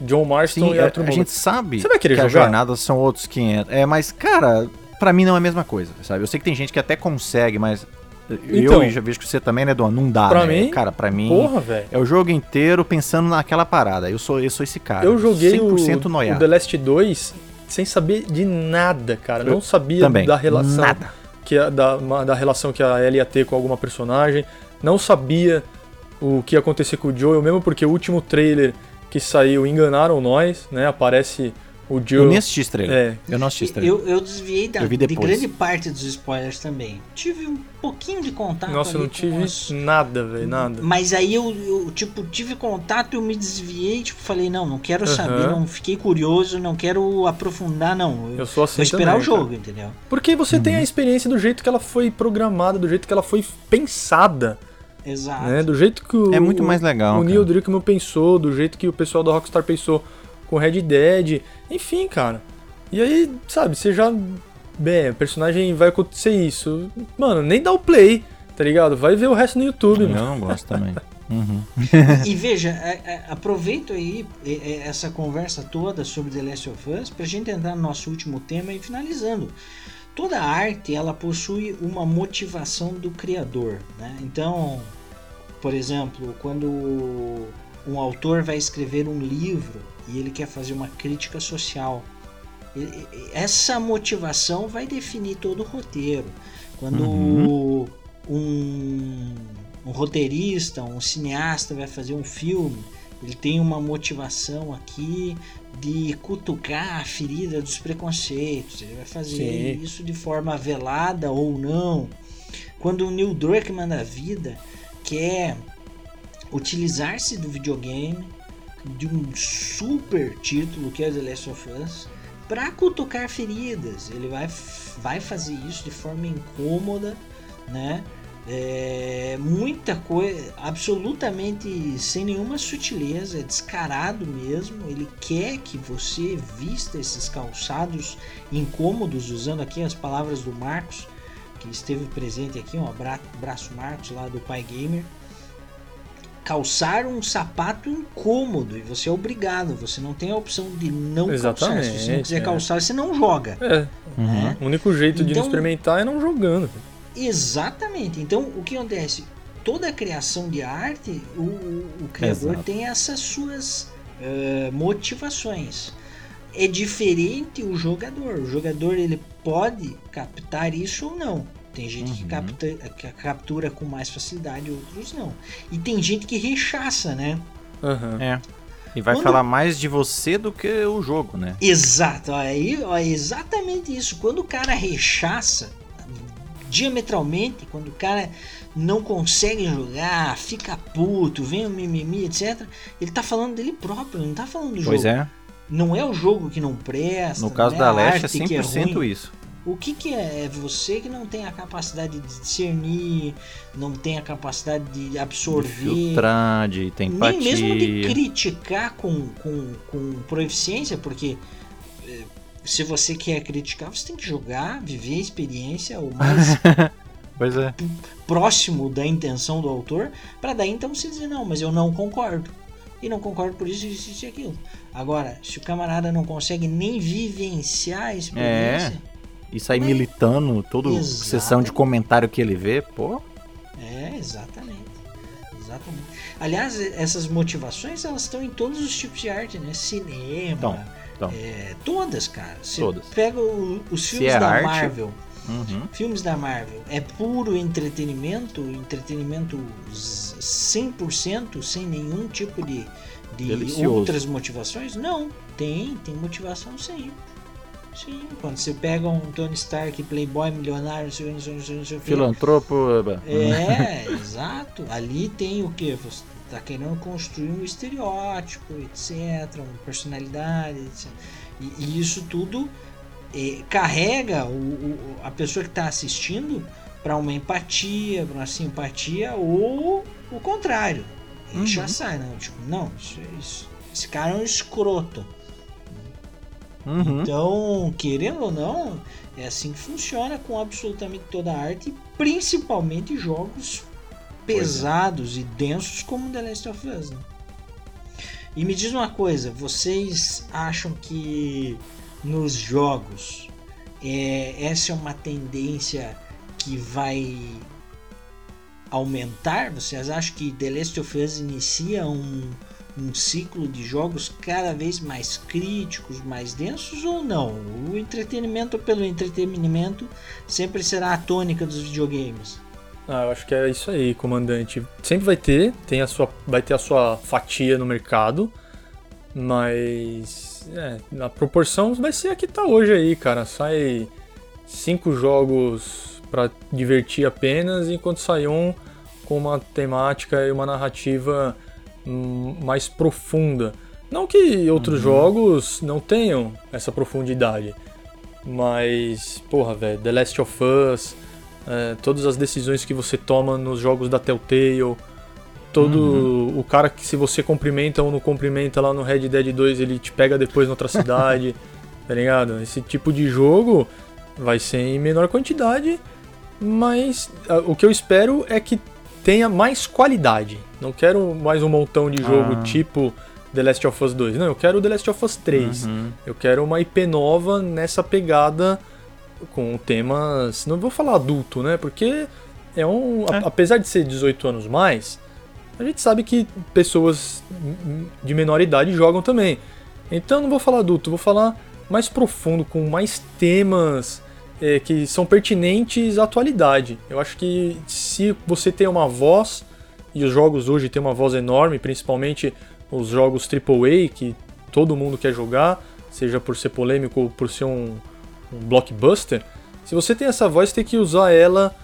John Marston Sim, e Arthur A, a gente sabe você vai querer que jogar? as jornadas são outros 500. É, mas, cara, para mim não é a mesma coisa, sabe? Eu sei que tem gente que até consegue, mas então, eu já vejo que você também, né, Dona? Não dá, pra né? Mim, cara, pra mim. Porra, velho. É o jogo inteiro pensando naquela parada. Eu sou, eu sou esse cara. Eu joguei 100% o, noiado. o The Last 2 sem saber de nada, cara. Eu não sabia também, da relação. Nada. Que a, da, da relação que a Ellie ia ter com alguma personagem. Não sabia o que ia acontecer com o Joel, mesmo porque o último trailer que saiu enganaram nós, né? Aparece o Joe... Eu nem assisti estrela. É. Eu não assisti estrela. Eu, eu desviei da, eu de grande parte dos spoilers também. Tive um pouquinho de contato. Nossa, eu não tive os... nada, velho, nada. Mas aí eu, eu, tipo, tive contato, eu me desviei, tipo, falei, não, não quero saber, não fiquei curioso, não quero aprofundar, não. Eu, eu sou assim Vou esperar também, o jogo, cara. entendeu? Porque você uhum. tem a uhum. experiência do jeito que ela foi programada, do jeito que ela foi pensada. Exato. Né? Do jeito que o, é muito mais legal. O Neil Druckmann pensou, do jeito que o pessoal da Rockstar pensou com Red Dead, enfim, cara. E aí, sabe, você já. Bem, o personagem vai acontecer isso. Mano, nem dá o play, tá ligado? Vai ver o resto no YouTube, Eu mano. não gosto também. [laughs] Uhum. e veja, é, é, aproveito aí essa conversa toda sobre The Last of Us pra gente entrar no nosso último tema e finalizando. Toda arte ela possui uma motivação do criador, né? Então, por exemplo, quando um autor vai escrever um livro e ele quer fazer uma crítica social, essa motivação vai definir todo o roteiro. Quando uhum. um, um roteirista, um cineasta vai fazer um filme, ele tem uma motivação aqui de cutucar a ferida dos preconceitos. Ele vai fazer Sim. isso de forma velada ou não. Quando o Neil Druckmann da vida quer utilizar-se do videogame de um super título que é The Last of Us para cutucar feridas. Ele vai, vai fazer isso de forma incômoda, né? É, muita coisa, absolutamente sem nenhuma sutileza, é descarado mesmo. Ele quer que você vista esses calçados incômodos, usando aqui as palavras do Marcos, que esteve presente aqui, um abraço Marcos lá do Pai Gamer calçar um sapato incômodo e você é obrigado, você não tem a opção de não Exatamente, calçar. Se você não quiser é. calçar, você não joga. É. Uhum. O único jeito então, de não então experimentar é não jogando. Exatamente. Então, o que acontece? Toda a criação de arte, o, o criador Exato. tem essas suas uh, motivações. É diferente o jogador. O jogador ele pode captar isso ou não. Tem gente uhum. que, capta, que captura com mais facilidade, outros não. E tem gente que rechaça, né? Uhum. É. E vai Quando... falar mais de você do que o jogo, né? Exato, aí, ó, exatamente isso. Quando o cara rechaça diametralmente, quando o cara não consegue jogar, fica puto, vem o mimimi, etc. Ele tá falando dele próprio, não tá falando do pois jogo. Pois é. Não é o jogo que não presta. No caso é da Leste é 100% é isso. O que, que é? É você que não tem a capacidade de discernir, não tem a capacidade de absorver. De filtrar, de ter empatia. Nem mesmo de criticar com, com, com proeficiência, porque eh, se você quer criticar, você tem que jogar, viver a experiência o mais [laughs] é. próximo da intenção do autor, para daí então você dizer, não, mas eu não concordo. E não concordo por isso, isso e aquilo. Agora, se o camarada não consegue nem vivenciar a experiência. É e sair militando toda sessão de comentário que ele vê, pô. É, exatamente. Exatamente. Aliás, essas motivações elas estão em todos os tipos de arte, né? Cinema, então, então. É, todas, cara. Você todas. pega o, os filmes é da arte, Marvel. Uhum. Filmes da Marvel é puro entretenimento, entretenimento 100% sem nenhum tipo de, de outras motivações? Não, tem, tem motivação sim. Sim, quando você pega um Tony Stark, playboy, milionário, não sei, não sei, Filantropo. É, exato. Ali tem o que? Você tá querendo construir um estereótipo, etc. Uma personalidade, etc. E, e isso tudo é, carrega o, o, a pessoa que está assistindo para uma empatia, para uma simpatia ou o contrário. Ele uhum. já sai, não, tipo, não, isso, isso, esse cara é um escroto. Uhum. Então, querendo ou não, é assim que funciona com absolutamente toda a arte, principalmente jogos pesados é. e densos como The Last of Us. Né? E me diz uma coisa, vocês acham que nos jogos é, essa é uma tendência que vai aumentar? Vocês acham que The Last of Us inicia um, um ciclo de jogos cada vez mais críticos, mais densos ou não? O entretenimento pelo entretenimento sempre será a tônica dos videogames. Ah, eu acho que é isso aí, comandante. Sempre vai ter, tem a sua, vai ter a sua fatia no mercado, mas é, a proporção vai ser a que tá hoje aí, cara. Sai cinco jogos para divertir apenas, enquanto sai um com uma temática e uma narrativa mais profunda. Não que outros uhum. jogos não tenham essa profundidade, mas, porra, velho, The Last of Us, é, todas as decisões que você toma nos jogos da Telltale, todo uhum. o cara que se você cumprimenta ou não cumprimenta lá no Red Dead 2, ele te pega depois noutra [laughs] cidade, tá ligado? Esse tipo de jogo vai ser em menor quantidade, mas o que eu espero é que tenha mais qualidade. Não quero mais um montão de jogo ah. tipo The Last of Us 2. Não, eu quero The Last of Us 3. Uhum. Eu quero uma IP nova nessa pegada com temas. Não vou falar adulto, né? Porque é um. É. A, apesar de ser 18 anos mais, a gente sabe que pessoas de menor idade jogam também. Então não vou falar adulto, vou falar mais profundo, com mais temas é, que são pertinentes à atualidade. Eu acho que se você tem uma voz, e os jogos hoje têm uma voz enorme, principalmente os jogos AAA, que todo mundo quer jogar, seja por ser polêmico ou por ser um, um blockbuster, se você tem essa voz, tem que usar ela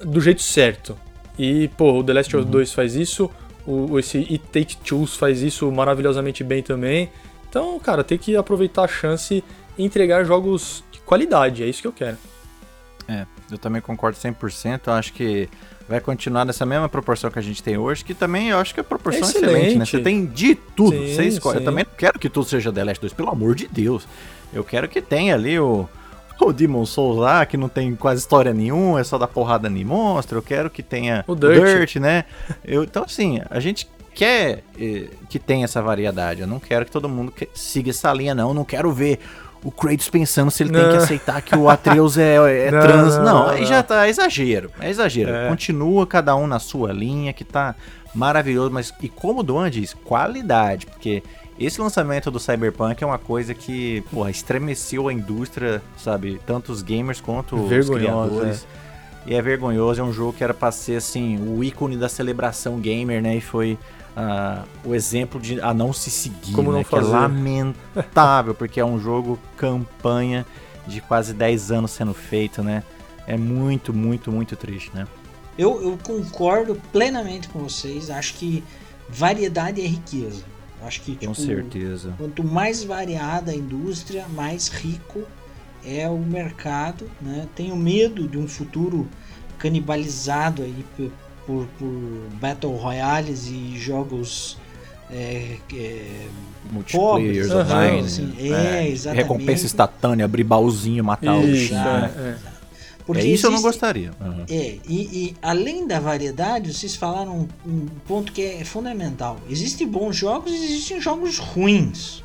do jeito certo. E, pô, o The Last of Us 2 uhum. faz isso, o, esse It Take Two faz isso maravilhosamente bem também. Então, cara, tem que aproveitar a chance e entregar jogos qualidade, é isso que eu quero. É, eu também concordo 100%, eu acho que vai continuar nessa mesma proporção que a gente tem hoje, que também eu acho que a proporção é excelente, excelente né? Você tem de tudo, sim, você escolhe. Sim. Eu também não quero que tudo seja The Last 2, pelo amor de Deus. Eu quero que tenha ali o, o Demon Souls lá, que não tem quase história nenhuma, é só dar porrada em monstro. Eu quero que tenha o Dirt, Dirt né? Eu, então, assim, a gente quer eh, que tenha essa variedade. Eu não quero que todo mundo siga essa linha, não. Eu não quero ver o Kratos pensando se ele não. tem que aceitar que o Atreus é, é [laughs] não, trans. Não, aí já tá é exagero. É exagero. É. Continua cada um na sua linha, que tá maravilhoso. Mas, e como o Duan diz, qualidade. Porque esse lançamento do Cyberpunk é uma coisa que, porra, estremeceu a indústria, sabe? Tanto os gamers quanto os criadores. É. E é vergonhoso, é um jogo que era pra ser assim, o ícone da celebração gamer, né? E foi uh, o exemplo de a não se seguir, Como né? não que é fazer. lamentável, porque é um jogo campanha de quase 10 anos sendo feito, né? É muito, muito, muito triste, né? Eu, eu concordo plenamente com vocês. Acho que variedade é riqueza. Acho que Com tipo, certeza. quanto mais variada a indústria, mais rico é o mercado. Né? Tenho medo de um futuro canibalizado aí por, por, Battle Royales e jogos é, é, Multiplayer pobres, online. assim. né? É, exatamente. Recompensa instantânea, abrir baúzinho, matar o Isso, bichinho. já. né? é, é. Porque É isso eu não existe- gostaria. Uhum. É, e, e além da variedade, vocês falaram um, um ponto que é fundamental. Existem bons jogos e existem jogos ruins.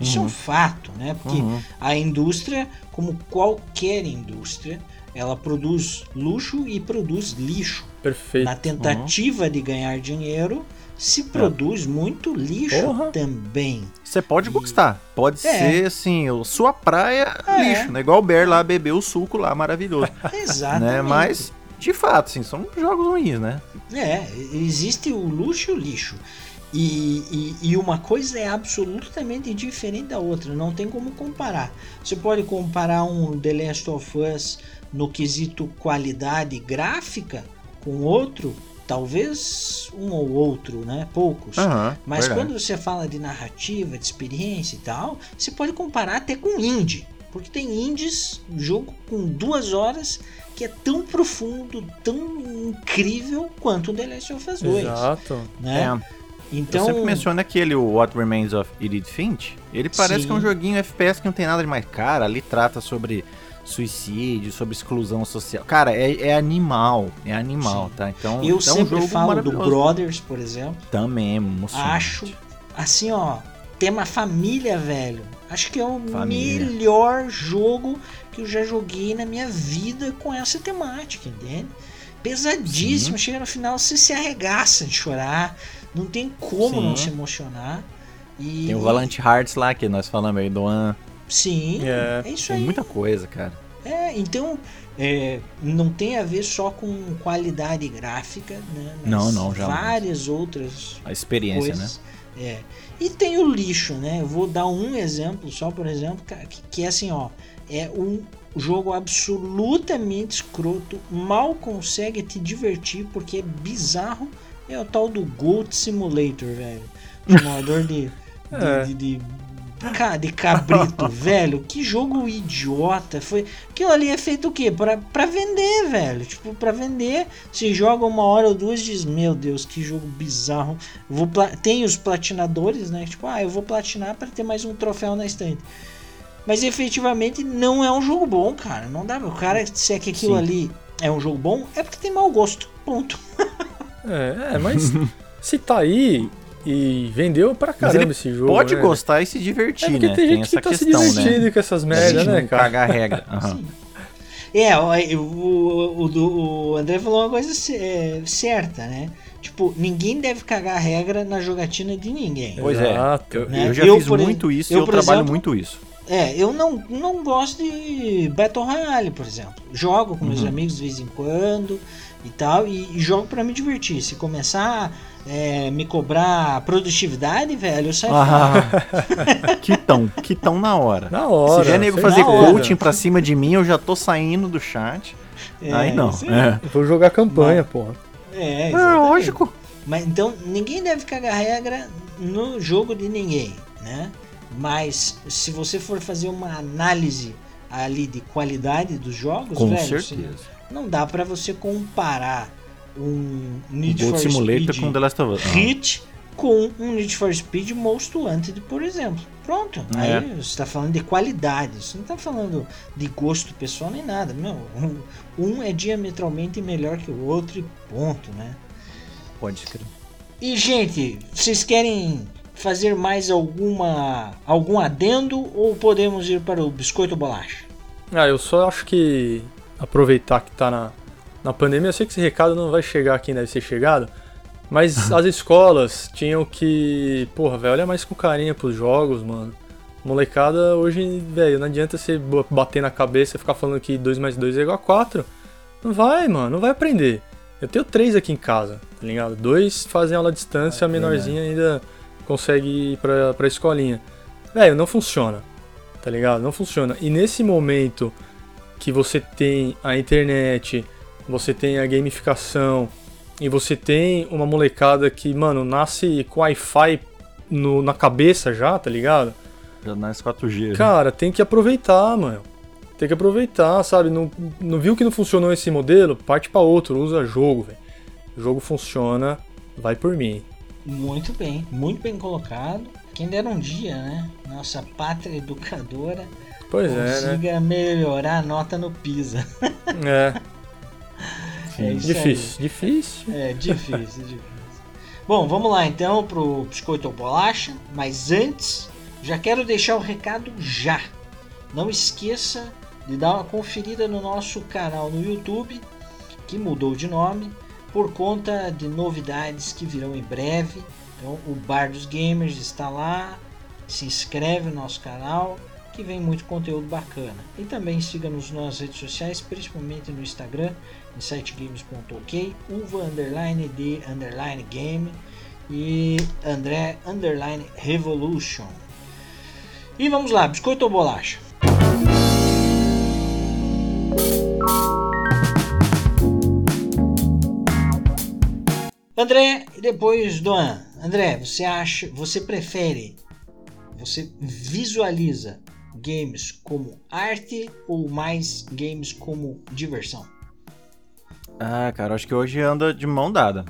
Isso é um Uhum. fato, né? Porque Uhum. a indústria, como qualquer indústria, ela produz luxo e produz lixo. Perfeito. Na tentativa de ganhar dinheiro, se produz muito lixo Porra. também. Você pode gostar. Pode É. ser, assim, o- sua praia, É. lixo, né? Igual o Bear lá beber o suco lá, maravilhoso. [laughs] Exatamente. né? Mas, de fato, assim, são jogos ruins, né? É, existe o luxo e o lixo. E, e, e uma coisa é absolutamente diferente da outra, não tem como comparar. Você pode comparar um The Last of Us no quesito qualidade gráfica com outro, talvez um ou outro, né? Poucos. Mas verdade. quando você fala de narrativa, de experiência e tal, você pode comparar até com indie. Porque tem indies, jogo com duas horas, que é tão profundo, tão incrível quanto o The Last of Us 2. Exato. Né? É, Então, eu sempre menciono aquele o What Remains of Edith Finch. Ele parece Sim. que é um joguinho FPS que não tem nada de mais cara. Ali trata sobre suicídio, sobre exclusão social. Cara, é, é animal. É animal, Sim. tá? Então, eu é um sempre jogo falo do. Brothers, por exemplo. Também, emocionante. Acho, assim, ó, tema família, velho. Acho que é o Família. melhor jogo que eu já joguei na minha vida com essa temática, entende? Pesadíssimo, chega no final, você se arregaça de chorar, não tem como Sim. não se emocionar. E, Tem o Valiant Hearts lá, que nós falamos aí do An. Sim, É, é isso Tem aí. muita coisa, cara. É, então é, não tem a ver só com qualidade gráfica, né? mas Não, não, jamais. Várias outras A experiência, né? coisas. É. E tem o lixo, né? Eu vou dar um exemplo só, por exemplo, que, que é assim, ó, é um jogo absolutamente escroto, mal consegue te divertir porque é bizarro. É o tal do Goat Simulator, velho. Simulador de, [laughs] de, É. de, de, ca- de cabrito, [laughs] velho. Que jogo idiota. Foi aquilo ali é feito o quê? Pra, pra vender, velho. Tipo, pra vender. Se joga uma hora ou duas, diz: Meu Deus, que jogo bizarro. Vou pla- Tem os platinadores, né? Tipo, ah, eu vou platinar pra ter mais um troféu na estante. Mas efetivamente não é um jogo bom, cara. Não dá. O cara disser que aquilo Sim. ali é um jogo bom, é porque tem mau gosto. Ponto. [laughs] É, é, mas [laughs] se tá aí e vendeu pra caramba ele esse jogo. Pode né? gostar e se divertir, É porque né? tem gente essa que tá se questão, divertindo né? com essas Da merdas, gente né, cara? cagar a regra. [laughs] Aham. É, o, o, o, André falou uma coisa ce- é, certa, né? Tipo, ninguém deve cagar a regra na jogatina de ninguém. Pois é. Eu, Né? eu já Eu, fiz por muito isso eu, e eu trabalho exemplo, muito isso. É, eu não, não gosto de Battle Royale, por exemplo. Jogo com meus Uhum. amigos de vez em quando e tal, e, e jogo pra me divertir. Se começar é, me cobrar produtividade, velho, eu saio fora. [laughs] Ah, quitão, quitão na hora. Na hora. Se vier nego fazer coaching pra cima de mim, eu já tô saindo do chat. É, Aí não. É, Vou jogar campanha, porra. É, É, exatamente. lógico. Mas então ninguém deve cagar regra no jogo de ninguém, né? Mas se você for fazer uma análise ali de qualidade dos jogos, Com velho, certeza. Não dá pra você comparar um O Need Gold for Simulator Speed com The Last of Us. Hit com um Need for Speed Most Wanted, por exemplo. Pronto. É. Aí você está falando de qualidade. Você não está falando de gosto pessoal nem nada. Não, um, um é diametralmente melhor que o outro e ponto, né? Pode escrever. E, gente, vocês querem fazer mais alguma algum adendo ou podemos ir para o biscoito bolacha? Ah, eu só acho que aproveitar que tá na, na pandemia, eu sei que esse recado não vai chegar quem deve ser chegado, mas [laughs] as escolas tinham que, porra, velho, olha mais com carinho pros jogos, mano. Molecada, hoje, velho, não adianta você bater na cabeça e ficar falando que 2 mais 2 é igual a 4. Não vai, mano, não vai aprender. Eu tenho três aqui em casa, tá ligado? Dois fazem aula à distância, ah, a menorzinha ainda consegue ir pra, pra escolinha. Velho, não funciona, tá ligado? Não funciona. E nesse momento que você tem a internet, você tem a gamificação e você tem uma molecada que, mano, nasce com Wi-Fi na cabeça já, tá ligado? Já nasce 4G. Né? Cara, tem que aproveitar, mano. Tem que aproveitar, sabe? Não, não viu que não funcionou esse modelo? Parte para outro, usa jogo, velho. O jogo funciona, vai por mim. Muito bem, muito bem colocado. Quem dera um dia, né? Nossa pátria educadora pois consiga é, né? melhorar a nota no PISA. É. [laughs] é difícil, aí. difícil. É, difícil, difícil. Bom, vamos lá então pro Biscoito ou Bolacha, mas antes, já quero deixar o recado já. Não esqueça de dar uma conferida no nosso canal no YouTube, que mudou de nome, por conta de novidades que virão em breve. Então, o Bar dos Gamers está lá. Se inscreve no nosso canal, que vem muito conteúdo bacana. E também siga-nos nas redes sociais, principalmente no Instagram, em sitegames.ok, uva underline de underline game e André underline revolution. E vamos lá, biscoito ou bolacha? André, e depois Doan. André, você acha, você prefere, você visualiza games como arte ou mais games como diversão? Ah, cara, acho que hoje anda de mão dada.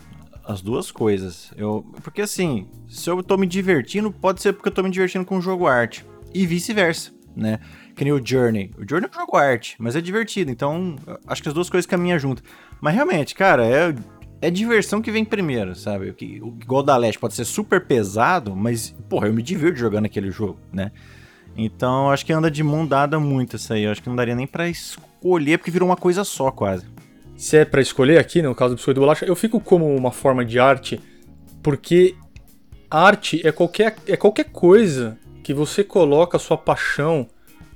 As duas coisas. Eu, porque assim, se eu tô me divertindo, pode ser porque eu tô me divertindo com o jogo arte. E vice-versa, né? Que nem o Journey. O Journey é um jogo arte, mas é divertido. Então, acho que as duas coisas caminham junto. Mas realmente, cara, é é diversão que vem primeiro, sabe? O igual da Leste pode ser super pesado, mas, porra, eu me divirto jogando aquele jogo, né? Então, acho que anda de mão dada muito isso aí. Eu acho que não daria nem para escolher, porque virou uma coisa só, quase. Se é para escolher aqui, no caso do biscoito de bolacha, eu fico como uma forma de arte, porque arte é qualquer, é qualquer coisa que você coloca a sua paixão,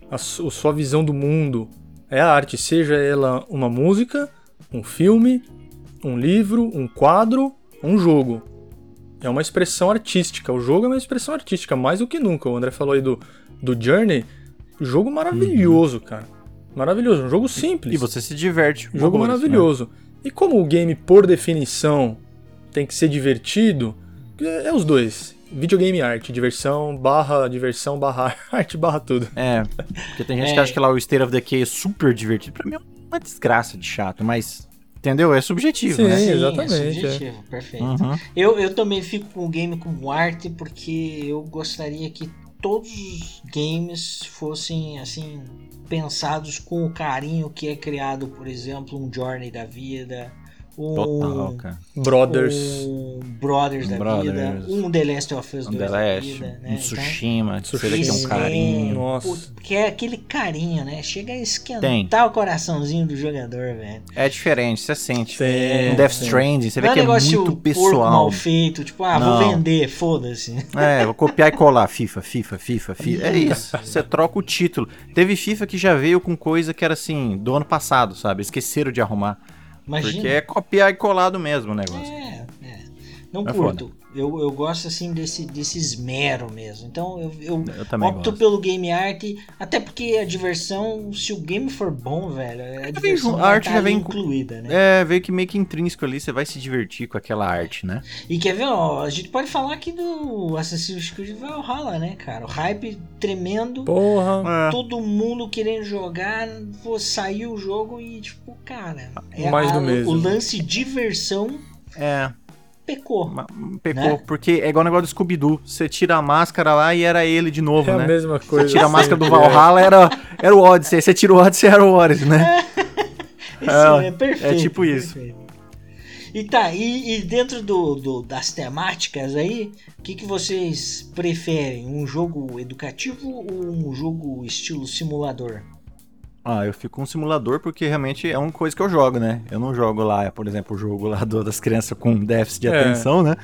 a, sua visão do mundo. É a arte, seja ela uma música, um filme, um livro, um quadro, um jogo. É uma expressão artística. O jogo é uma expressão artística, mais do que nunca. O André falou aí do, do Journey. Jogo maravilhoso, uhum. cara. Maravilhoso. Um jogo simples. E você se diverte. Um jogo maravilhoso. Né? E como o game, por definição, tem que ser divertido, é, é os dois. Videogame arte, diversão, barra diversão, barra [laughs] arte, barra tudo. É, porque tem gente é. que acha que lá o State of Decay é super divertido. Pra mim é uma desgraça de chato, mas Entendeu? É subjetivo, Sim, né? Sim, exatamente. É subjetivo, é. perfeito. Uhum. Eu, eu também fico com o game com arte porque eu gostaria que todos os games fossem assim pensados com o carinho que é criado, por exemplo, um Journey da vida, um Total, cara. Brothers. Um Brothers da Brothers. vida. Um The Last of Us um 2 The Last, vida, né? Um então, Tsushima, que tem um carinho. Nossa. Que é aquele carinho, né? Chega a esquentar tem. o coraçãozinho do jogador, velho. É diferente, você sente. Sim, um Death Stranding, você vê é que é muito pessoal. mal feito, tipo, ah, Não. vou vender, foda-se. É, [laughs] vou copiar e colar. FIFA, FIFA, FIFA, FIFA. É isso. Você troca o título. Teve FIFA que já veio com coisa que era assim, do ano passado, sabe? Esqueceram de arrumar. Imagina. Porque é copiar e colado mesmo o negócio. É, é. Não é curto. Foda. Eu, eu gosto assim desse, desse esmero mesmo. Então eu, eu, eu opto gosto. pelo game art, até porque a diversão, se o game for bom, velho, a diversão a arte tá já vem incluída, né? É, veio que meio que intrínseco ali, você vai se divertir com aquela arte, né? E quer ver, ó, a gente pode falar aqui do Assassin's Creed Valhalla, né, cara? O hype tremendo. Porra. É. Todo mundo querendo jogar, pô, saiu o jogo e tipo, cara, é Mais a, do mesmo. o lance diversão é pecou. Pecou, né? porque é igual o negócio do Scooby-Doo. Você tira a máscara lá e era ele de novo, é né? a mesma coisa. Você tira a máscara do Valhalla, era, era o Odyssey. Você tira o Odyssey, era o Odyssey, né? [laughs] É, é, é perfeito. É tipo isso. Perfeito. E tá, e, e dentro do, do, das temáticas aí, o que, que vocês preferem? Um jogo educativo ou um jogo estilo simulador? Ah, eu fico com um simulador porque realmente é uma coisa que eu jogo, né? Eu não jogo lá, por exemplo, o jogo lá do, das crianças com déficit de é. atenção, né?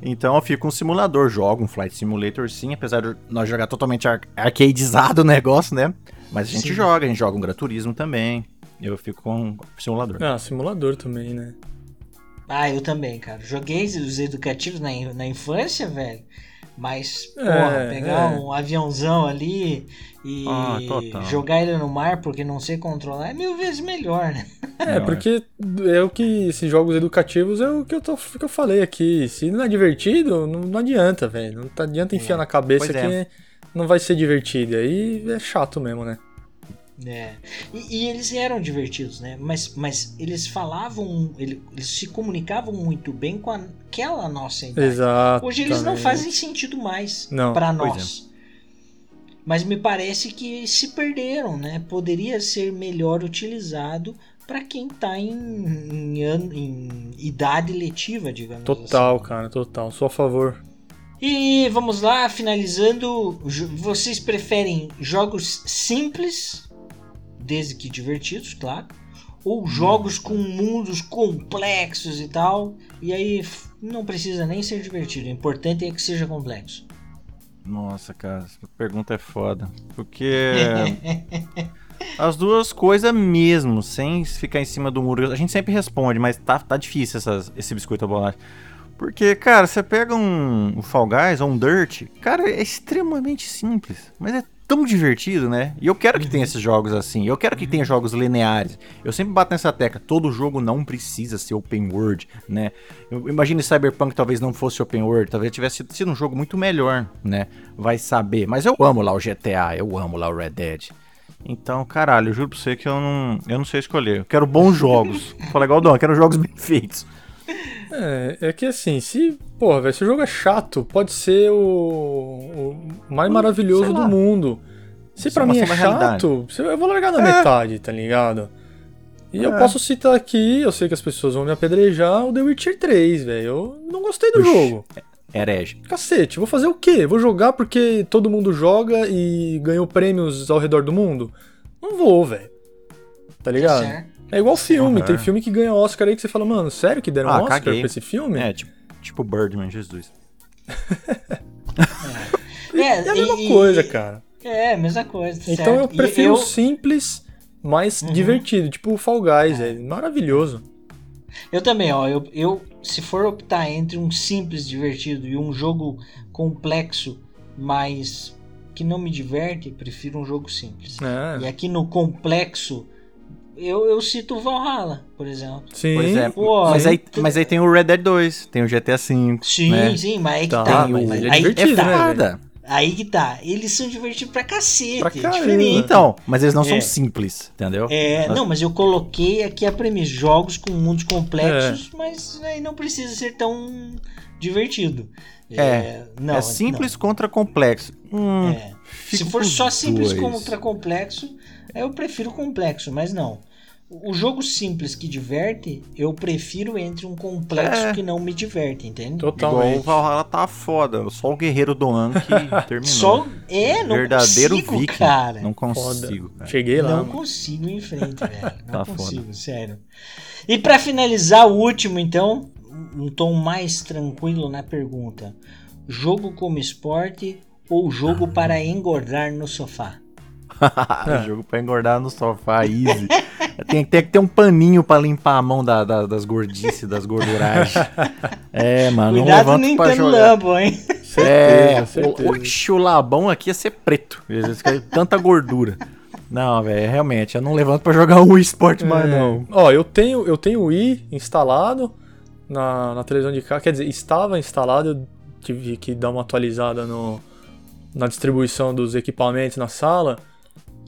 Então eu fico com um simulador, jogo um Flight Simulator sim, apesar de nós jogar totalmente ar arcadeizado o negócio, né? Mas a gente sim. joga, a gente joga um Gran Turismo também. Eu fico com simulador. Ah, simulador também, né? Ah, eu também, cara. Joguei os educativos na, na infância, velho. Mas, porra, é, pegar é. um aviãozão ali e ah, jogar ele no mar porque não sei controlar é mil vezes melhor, né? É, porque é o que esses jogos educativos é o que eu, tô, que eu falei aqui. Se não é divertido, não, não adianta, velho. Não adianta enfiar é. na cabeça que é. não vai ser divertido. Aí é chato mesmo, né? É. E, e, eles eram divertidos, né? Mas, mas eles falavam, eles, se comunicavam muito bem com aquela nossa idade. Exato. Hoje eles não fazem sentido mais para nós. É. Mas me parece que se perderam, né? Poderia ser melhor utilizado para quem tá em, em, em, idade letiva, digamos total, assim. cara, total. Sou a favor. E vamos lá, finalizando. Vocês preferem jogos simples desde que divertidos, claro, ou jogos com mundos complexos e tal, e aí não precisa nem ser divertido, o importante é que seja complexo. Nossa, cara, essa pergunta é foda, porque [laughs] as duas coisas mesmo, sem ficar em cima do muro, a gente sempre responde, mas tá, tá difícil essas, esse biscoito a bolacha. Porque, cara, você pega um, um Fall Guys ou um Dirt, cara, é extremamente simples, mas é tão divertido, né? E eu quero que tenha esses jogos assim. Eu quero que tenha jogos lineares. Eu sempre bato nessa tecla. Todo jogo não precisa ser open world, né? Eu imagine Cyberpunk talvez não fosse open world, talvez tivesse sido um jogo muito melhor, né? Vai saber. Mas eu amo lá o GTA, eu amo lá o Red Dead. Então, caralho, eu juro pra você que eu não, eu não sei escolher. Eu quero bons [laughs] jogos. Fala igual o Dom, eu quero jogos bem feitos. É, é que assim, se, porra, velho, se o jogo é chato, pode ser o, o mais maravilhoso do mundo. Se para mim é chato, eu vou largar na é. metade, tá ligado? E é. eu posso citar aqui, eu sei que as pessoas vão me apedrejar, o The Witcher 3, velho. Eu não gostei do Ux, jogo. Herege. Cacete, vou fazer o quê? Vou jogar porque todo mundo joga e ganhou prêmios ao redor do mundo? Não vou, velho. Tá ligado? Certo. É igual filme, uhum. tem filme que ganha Oscar aí que você fala, mano, sério que deram ah, Oscar caguei. pra esse filme? É, tipo, tipo Birdman, Jesus. é, [laughs] é, a mesma e, coisa, cara. É, mesma coisa. Então certo. eu prefiro eu... simples, mais uhum. divertido, tipo o Fall Guys, é. é maravilhoso. Eu também, ó, eu, eu se for optar entre um simples divertido e um jogo complexo, mas que não me diverte, prefiro um jogo simples. É. E aqui no complexo eu, eu cito o Valhalla, por exemplo. Sim. Pois é. Pô, mas, aí, mas aí tem o Red Dead 2, tem o GTA V. Sim, né? sim, mas aí que tá. tá mas aí, é divertido, é né? Aí que tá. Eles são divertidos pra cacete. Pra é diferente. Então, mas eles não é. são simples, entendeu? É, não, mas eu coloquei aqui a premissa: jogos com mundos complexos, é. mas aí não precisa ser tão divertido. É, é não, é simples não. contra complexo. Hum, é. Se for só simples dois. contra complexo, eu prefiro complexo, mas não. O jogo simples que diverte, eu prefiro entre um complexo é. que não me diverte, entende? Totalmente. Igual o Valhalla tá foda. Só o guerreiro do ano que [laughs] terminou. Só é, não Verdadeiro consigo, viking. cara. Não consigo, cara. Cheguei lá. Não mano. consigo em frente, velho. [laughs] Não tá consigo, foda. sério. E para finalizar o último, então, um tom mais tranquilo na pergunta. Jogo como esporte ou jogo para engordar no sofá? [laughs] é. Jogo pra engordar no sofá, easy. [laughs] tem, tem que ter um paninho pra limpar a mão da, da, das gordices, das gorduragens. [laughs] É, mano. Cuidado não Nintendo pra jogar. Lambo, hein? É, certeza. o, o labão aqui ia ser preto. Tanta gordura. Não, velho, realmente, eu não levanto para jogar um esporte é. mais, não. Ó, eu tenho, eu tenho o Wii instalado na, na televisão de casa. Quer dizer, estava instalado, eu tive que dar uma atualizada no, na distribuição dos equipamentos na sala.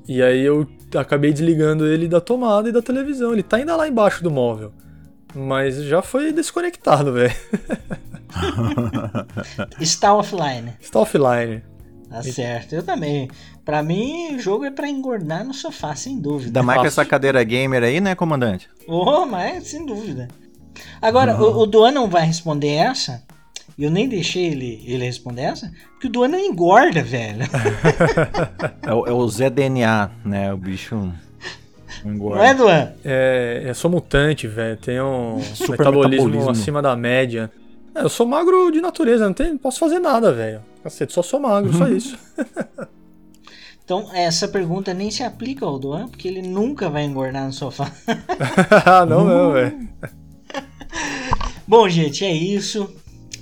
E aí eu acabei desligando ele da tomada e da televisão. Ele tá ainda lá embaixo do móvel. Mas já foi desconectado, [laughs] velho. Está offline. Está offline. Tá certo, eu também. Pra mim, o jogo é pra engordar no sofá, sem dúvida. Ainda mais com essa cadeira gamer aí, né, comandante? Oh, mas sem dúvida. Agora, uhum. o, o Duan não vai responder essa, eu nem deixei ele, ele responder essa, porque o Duan não engorda, velho. [laughs] é, o, é o ZDNA, né? O bicho. Engorda. Não é, Duan? É, eu sou mutante, velho. Tenho um metabolismo, metabolismo, acima da média. É, eu sou magro de natureza, não, tem, não posso fazer nada, velho. Cacete, só sou magro, só isso. [laughs] Então, essa pergunta nem se aplica ao Duan, porque ele nunca vai engordar no sofá. [laughs] não, não, velho. Bom, gente, é isso.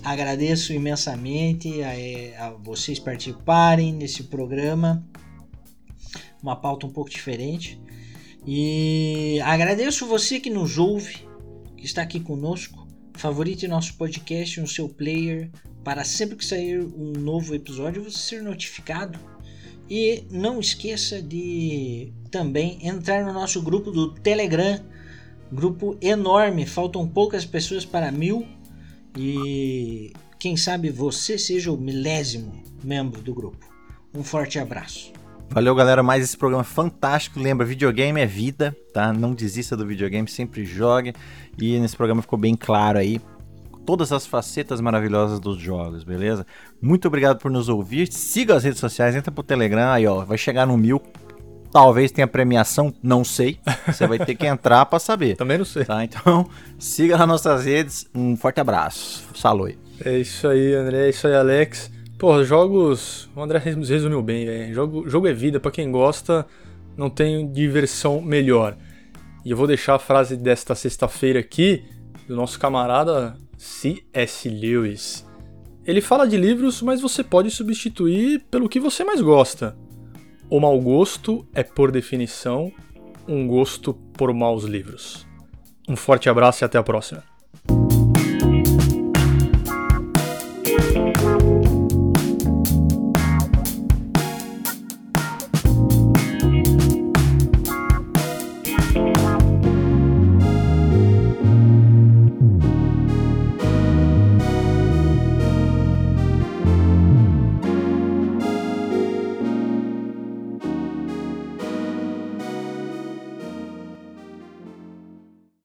Agradeço imensamente a, a, vocês participarem desse programa. Uma pauta um pouco diferente. E agradeço você que nos ouve, que está aqui conosco. Favorite nosso podcast no seu player para sempre que sair um novo episódio você ser notificado e não esqueça de também entrar no nosso grupo do Telegram. Grupo enorme, faltam poucas pessoas para mil. E quem sabe você seja o milésimo membro do grupo. Um forte abraço. Valeu, galera. Mais esse programa fantástico. Lembra, videogame é vida, tá? Não desista do videogame, sempre jogue. E nesse programa ficou bem claro aí todas as facetas maravilhosas dos jogos, beleza? Muito obrigado por nos ouvir. Siga as redes sociais, entra pro Telegram, aí ó, vai chegar no mil. Talvez tenha premiação, não sei. Você vai ter que entrar para saber. [laughs] Também não sei. Tá, então [laughs] siga nas nossas redes. Um forte abraço. Salve. É isso aí, André. É isso aí, Alex. Pô, jogos. O André resumiu bem, velho. Jogo, jogo é vida. para quem gosta, não tem diversão melhor. E eu vou deixar a frase desta sexta-feira aqui, do nosso camarada C.S. Lewis. Ele fala de livros, mas você pode substituir pelo que você mais gosta. O mau gosto é, por definição, um gosto por maus livros. Um forte abraço e até a próxima.